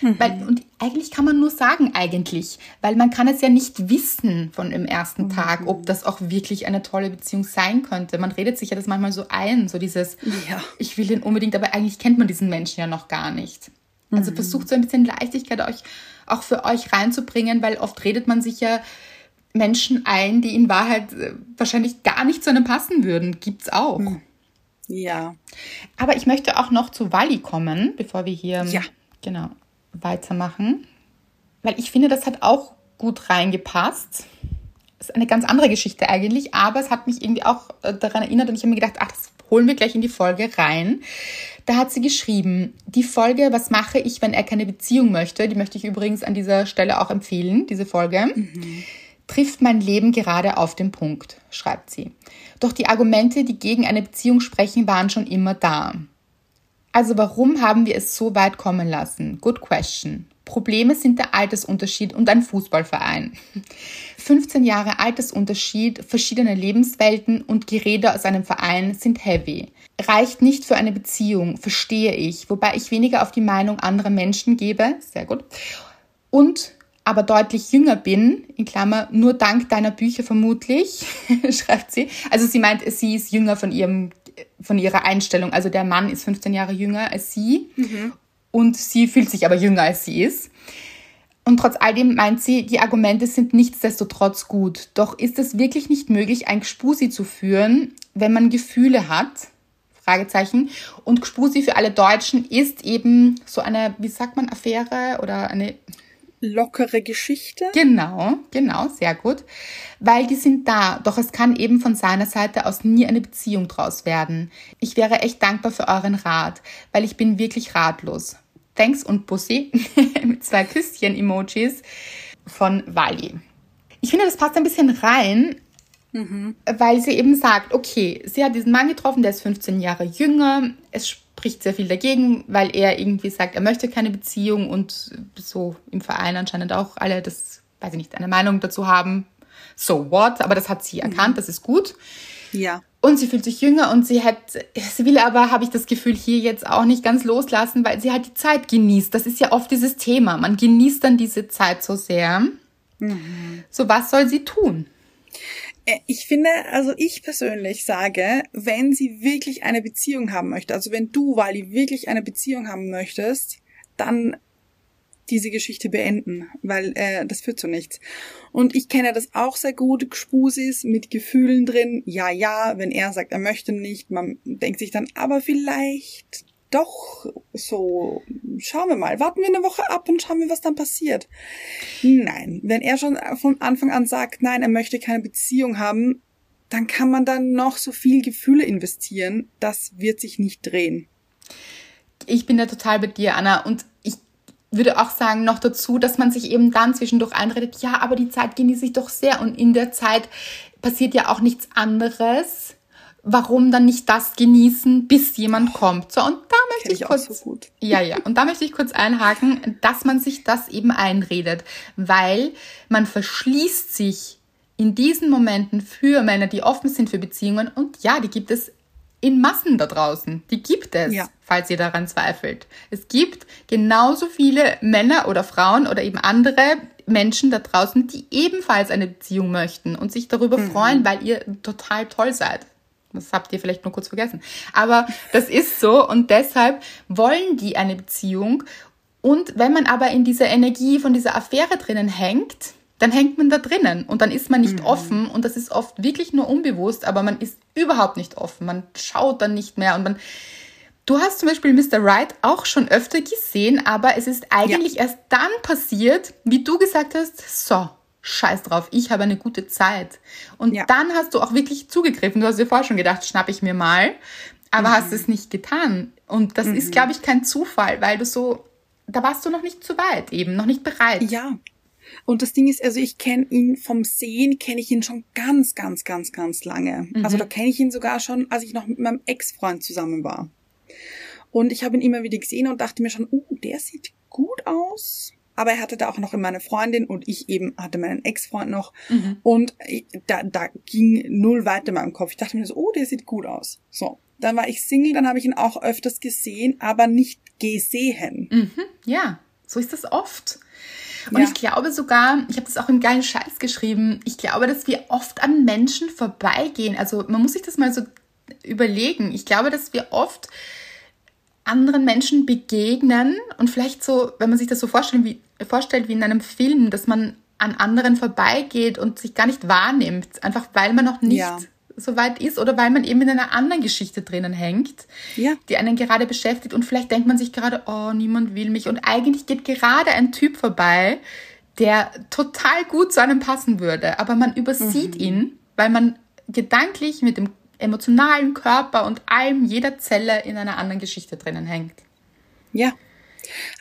Weil, und eigentlich kann man nur sagen, eigentlich, weil man kann es ja nicht wissen von dem ersten Tag, ob das auch wirklich eine tolle Beziehung sein könnte. Man redet sich ja das manchmal so ein, so dieses, Ja. ich will den unbedingt, aber eigentlich kennt man diesen Menschen ja noch gar nicht. Also versucht so ein bisschen Leichtigkeit euch auch für euch reinzubringen, weil oft redet man sich ja Menschen ein, die in Wahrheit äh, wahrscheinlich gar nicht zu einem passen würden. Gibt's auch. Ja. Aber ich möchte auch noch zu Wally kommen, bevor wir hier Ja. genau weitermachen, weil ich finde, das hat auch gut reingepasst. Ist eine ganz andere Geschichte eigentlich, aber es hat mich irgendwie auch äh, daran erinnert und ich habe mir gedacht, ach, das holen wir gleich in die Folge rein. Da hat sie geschrieben, die Folge, was mache ich, wenn er keine Beziehung möchte, die möchte ich übrigens an dieser Stelle auch empfehlen, diese Folge trifft mein Leben gerade auf den Punkt, schreibt sie. Doch die Argumente, die gegen eine Beziehung sprechen, waren schon immer da. Also warum haben wir es so weit kommen lassen? Good question. Probleme sind der Altersunterschied und ein Fußballverein. 15 Jahre Altersunterschied, verschiedene Lebenswelten und Gerede aus einem Verein sind heavy. Reicht nicht für eine Beziehung, verstehe ich, wobei ich weniger auf die Meinung anderer Menschen gebe, sehr gut, und aber deutlich jünger bin, in Klammer, nur dank deiner Bücher vermutlich, schreibt sie. Also sie meint, sie ist jünger von ihrem, von ihrer Einstellung. Also der Mann ist 15 Jahre jünger als sie und sie fühlt sich aber jünger als sie ist. Und trotz all dem meint sie, die Argumente sind nichtsdestotrotz gut. Doch ist es wirklich nicht möglich, ein Gspusi zu führen, wenn man Gefühle hat? Fragezeichen. Und Gspusi für alle Deutschen ist eben so eine, wie sagt man, Affäre oder eine Lockere Geschichte. Genau, genau, sehr gut. Weil die sind da, doch es kann eben von seiner Seite aus nie eine Beziehung draus werden. Ich wäre echt dankbar für euren Rat, weil ich bin wirklich ratlos. Thanks und Bussi mit zwei Küsschen-Emojis von Wally. Ich finde, das passt ein bisschen rein, weil sie eben sagt, okay, sie hat diesen Mann getroffen, der ist 15 Jahre jünger. Es spricht sehr viel dagegen, weil er irgendwie sagt, er möchte keine Beziehung und so im Verein anscheinend auch alle das, weiß ich nicht, eine Meinung dazu haben. So what? Aber das hat sie erkannt, das ist gut. Ja. Und sie fühlt sich jünger und sie hat, sie will aber, habe ich das Gefühl, hier jetzt auch nicht ganz loslassen, weil sie halt die Zeit genießt. Das ist ja oft dieses Thema. Man genießt dann diese Zeit so sehr. So, was soll sie tun? Äh, Ich finde, also ich persönlich sage, wenn sie wirklich eine Beziehung haben möchte, also wenn du, Wally, wirklich eine Beziehung haben möchtest, dann diese Geschichte beenden, weil äh, das führt zu nichts. Und ich kenne das auch sehr gut, Spusis mit Gefühlen drin. Ja, ja, wenn er sagt, er möchte nicht, man denkt sich dann, aber vielleicht doch so, schauen wir mal, warten wir eine Woche ab und schauen wir, was dann passiert. Nein, wenn er schon von Anfang an sagt, nein, er möchte keine Beziehung haben, dann kann man dann noch so viel Gefühle investieren, das wird sich nicht drehen. Ich bin da total bei dir, Anna. Und ich würde auch sagen, noch dazu, dass man sich eben dann zwischendurch einredet, ja, aber die Zeit genieße ich doch sehr. Und in der Zeit passiert ja auch nichts anderes. Warum dann nicht das genießen, bis jemand kommt? So, und da möchte ich ich kurz. so. Ja, ja. Und da möchte ich kurz einhaken, dass man sich das eben einredet, weil man verschließt sich in diesen Momenten für Männer, die offen sind für Beziehungen. Und ja, die gibt es in Massen da draußen. Die gibt es, Ja. falls ihr daran zweifelt. Es gibt genauso viele Männer oder Frauen oder eben andere Menschen da draußen, die ebenfalls eine Beziehung möchten und sich darüber freuen, weil ihr total toll seid. Das habt ihr vielleicht nur kurz vergessen. Aber das ist so und deshalb wollen die eine Beziehung. Und wenn man aber in dieser Energie von dieser Affäre drinnen hängt, dann hängt man da drinnen und dann ist man nicht offen und das ist oft wirklich nur unbewusst, aber man ist überhaupt nicht offen. Man schaut dann nicht mehr und man. Du hast zum Beispiel Mr. Right auch schon öfter gesehen, aber es ist eigentlich erst dann passiert, wie du gesagt hast, so, scheiß drauf, ich habe eine gute Zeit. Und Ja. dann hast du auch wirklich zugegriffen. Du hast dir vorher schon gedacht, schnapp ich mir mal, aber hast es nicht getan. Und das ist, glaube ich, kein Zufall, weil du so, da warst du noch nicht zu weit eben, noch nicht bereit. Ja. Und das Ding ist, also ich kenne ihn vom Sehen, kenne ich ihn schon ganz, ganz, ganz, ganz lange. Also da kenne ich ihn sogar schon, als ich noch mit meinem Ex-Freund zusammen war. Und ich habe ihn immer wieder gesehen und dachte mir schon, uh, der sieht gut aus. Aber er hatte da auch noch immer eine Freundin und ich eben hatte meinen Ex-Freund noch. Und ich- da, da ging null weiter in meinem Kopf. Ich dachte mir so, oh, der sieht gut aus. So. Dann war ich Single, dann habe ich ihn auch öfters gesehen, aber nicht gesehen. Ja, so ist das oft. Und Ja. ich glaube sogar, ich habe das auch im geilen Scheiß geschrieben, ich glaube, dass wir oft an Menschen vorbeigehen. Also man muss sich das mal so überlegen. Ich glaube, dass wir oft anderen Menschen begegnen und vielleicht so, wenn man sich das so vorstellt wie, vorstellt wie in einem Film, dass man an anderen vorbeigeht und sich gar nicht wahrnimmt, einfach weil man noch nicht Ja. so weit ist oder weil man eben in einer anderen Geschichte drinnen hängt Ja. die einen gerade beschäftigt und vielleicht denkt man sich gerade, oh, niemand will mich und eigentlich geht gerade ein Typ vorbei, der total gut zu einem passen würde, aber man übersieht ihn, weil man gedanklich mit dem emotionalen Körper und allem, jeder Zelle in einer anderen Geschichte drinnen hängt. Ja.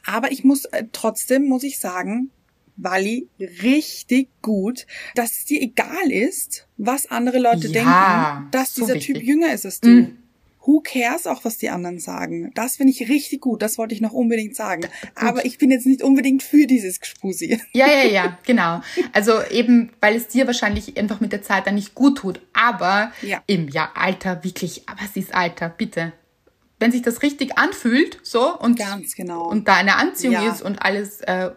Aber ich muss äh, trotzdem, muss ich sagen, Wally, richtig gut, dass es dir egal ist, was andere Leute Ja, denken, dass so dieser wichtig. Typ jünger ist als du. Who cares auch, was die anderen sagen? Das finde ich richtig gut. Das wollte ich noch unbedingt sagen. Aber ich bin jetzt nicht unbedingt für dieses Gespusi. Ja, ja, ja, genau. Also eben, weil es dir wahrscheinlich einfach mit der Zeit dann nicht gut tut. Aber Ja. eben, ja, Alter, wirklich, aber es ist Alter, bitte. Wenn sich das richtig anfühlt, so, und, Ganz genau. und da eine Anziehung Ja. ist und alles, äh,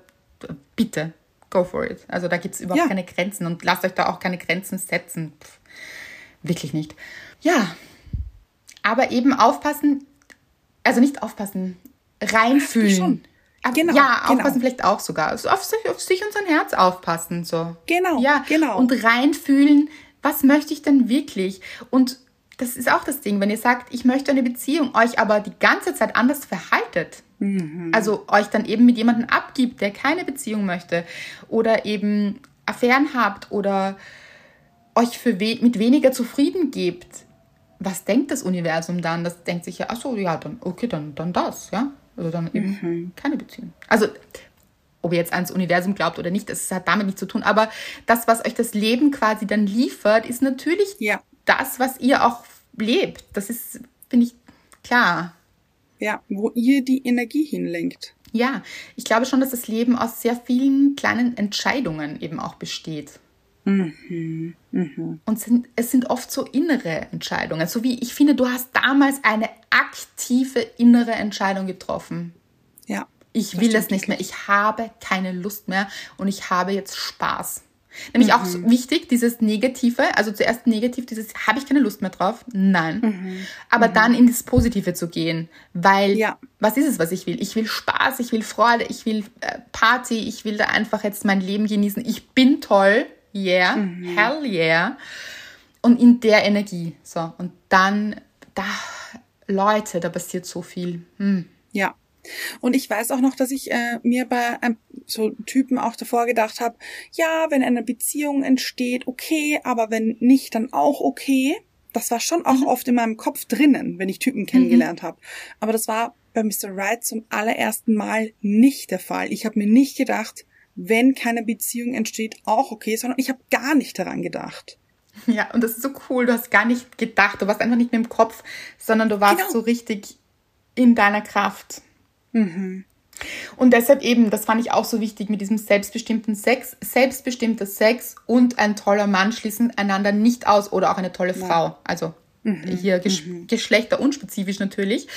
bitte, go for it. Also da gibt es überhaupt Ja. keine Grenzen und lasst euch da auch keine Grenzen setzen. Pff, wirklich nicht. Ja, aber eben aufpassen, also nicht aufpassen, reinfühlen. Genau, ja, genau. aufpassen vielleicht auch sogar. Also auf, sich, auf sich und sein Herz aufpassen. So. Genau, Ja, genau. Und reinfühlen, was möchte ich denn wirklich? Und das ist auch das Ding, wenn ihr sagt, ich möchte eine Beziehung, euch aber die ganze Zeit anders verhaltet. Mhm. Also euch dann eben mit jemandem abgibt, der keine Beziehung möchte. Oder eben Affären habt oder euch für we mit weniger zufrieden gebt. Was denkt das Universum dann? Das denkt sich ja, ach so, ja, dann, okay, dann, dann das, ja. Also dann eben keine Beziehung. Also, ob ihr jetzt ans Universum glaubt oder nicht, das hat damit nichts zu tun. Aber das, was euch das Leben quasi dann liefert, ist natürlich Ja. das, was ihr auch lebt. Das ist, finde ich, klar. Ja, wo ihr die Energie hinlenkt. Ja, ich glaube schon, dass das Leben aus sehr vielen kleinen Entscheidungen eben auch besteht. Und sind, es sind oft so innere Entscheidungen. So wie ich finde, du hast damals eine aktive innere Entscheidung getroffen. Ja. Ich will es nicht mehr. Ich habe keine Lust mehr und ich habe jetzt Spaß. Nämlich auch so wichtig, dieses Negative, also zuerst negativ, dieses, habe ich keine Lust mehr drauf? Nein. Aber dann in das Positive zu gehen, weil, Ja. was ist es, was ich will? Ich will Spaß, ich will Freude, ich will äh, Party, ich will da einfach jetzt mein Leben genießen. Ich bin toll, yeah, hell yeah. Und in der Energie, so. Und dann, da, Leute, da passiert so viel. Hm. Ja. Und ich weiß auch noch, dass ich äh, mir bei einem, so Typen auch davor gedacht habe, ja, wenn eine Beziehung entsteht, okay, aber wenn nicht, dann auch okay. Das war schon auch oft in meinem Kopf drinnen, wenn ich Typen kennengelernt habe. Aber das war bei Mr. Right zum allerersten Mal nicht der Fall. Ich habe mir nicht gedacht, wenn keine Beziehung entsteht, auch okay, sondern ich habe gar nicht daran gedacht. Ja, und das ist so cool. Du hast gar nicht gedacht, du warst einfach nicht mehr im Kopf, sondern du warst Genau. so richtig in deiner Kraft. Und deshalb eben, das fand ich auch so wichtig mit diesem selbstbestimmten Sex. Selbstbestimmter Sex und ein toller Mann schließen einander nicht aus oder auch eine tolle Frau. Also hier ges geschlechterunspezifisch natürlich.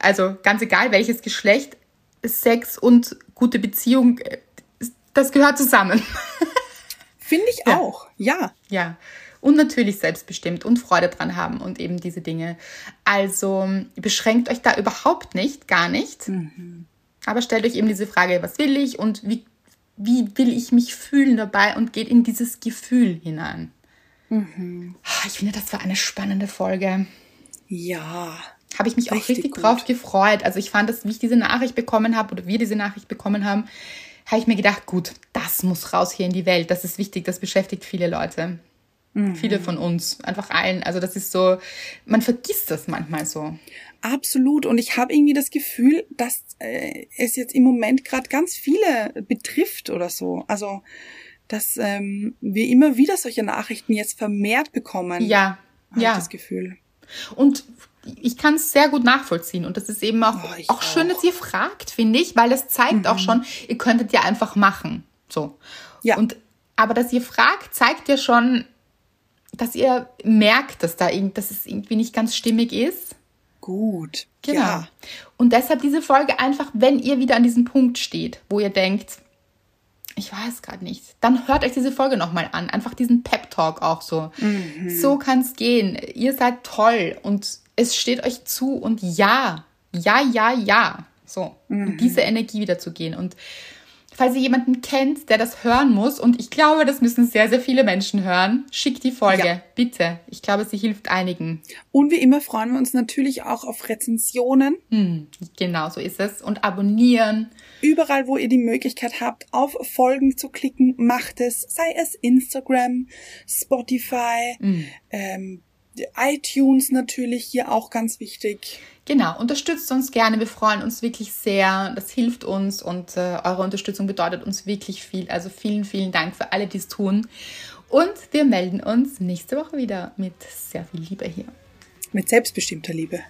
Also ganz egal welches Geschlecht, Sex und gute Beziehung, äh, das gehört zusammen. Finde ich Ja. auch, ja. Ja, und natürlich selbstbestimmt und Freude dran haben und eben diese Dinge. Also beschränkt euch da überhaupt nicht, gar nicht. Aber stellt euch eben diese Frage, was will ich und wie, wie will ich mich fühlen dabei und geht in dieses Gefühl hinein. Ah, Ich finde, das war eine spannende Folge. Ja. Habe ich mich auch Richtig richtig gut. drauf gefreut. Also ich fand, dass wie ich diese Nachricht bekommen habe oder wir diese Nachricht bekommen haben, habe ich mir gedacht, gut, das muss raus hier in die Welt. Das ist wichtig, das beschäftigt viele Leute. Mhm. Viele von uns, einfach allen. Also das ist so, man vergisst das manchmal so. Absolut. Und ich habe irgendwie das Gefühl, dass äh, es jetzt im Moment gerade ganz viele betrifft oder so. Also, dass ähm, wir immer wieder solche Nachrichten jetzt vermehrt bekommen. Ja, ja. Ich das Gefühl. Und ich kann es sehr gut nachvollziehen. Und das ist eben auch, Oh, ich auch schön, auch. dass ihr fragt, finde ich, weil das zeigt auch schon, ihr könntet ja einfach machen. So. Ja. Und, aber dass ihr fragt, zeigt ja schon, dass ihr merkt, dass da irgend, dass es irgendwie nicht ganz stimmig ist. Gut. Genau. Ja. Und deshalb diese Folge einfach, wenn ihr wieder an diesem Punkt steht, wo ihr denkt, ich weiß gerade nicht, dann hört euch diese Folge nochmal an. Einfach diesen Pep-Talk auch so. So kann es gehen. Ihr seid toll und es steht euch zu und ja, ja, ja, ja. So, in diese Energie wieder zu gehen. Und falls ihr jemanden kennt, der das hören muss, und ich glaube, das müssen sehr, sehr viele Menschen hören, schickt die Folge, Ja. bitte. Ich glaube, sie hilft einigen. Und wie immer freuen wir uns natürlich auch auf Rezensionen. Hm, genau so ist es. Und abonnieren. Überall, wo ihr die Möglichkeit habt, auf Folgen zu klicken, macht es. Sei es Instagram, Spotify, ähm, iTunes natürlich hier auch ganz wichtig. Genau, unterstützt uns gerne. Wir freuen uns wirklich sehr. Das hilft uns und äh, eure Unterstützung bedeutet uns wirklich viel. Also vielen, vielen Dank für alle, die es tun. Und wir melden uns nächste Woche wieder mit sehr viel Liebe hier. Mit selbstbestimmter Liebe.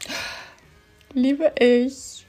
Liebe ich.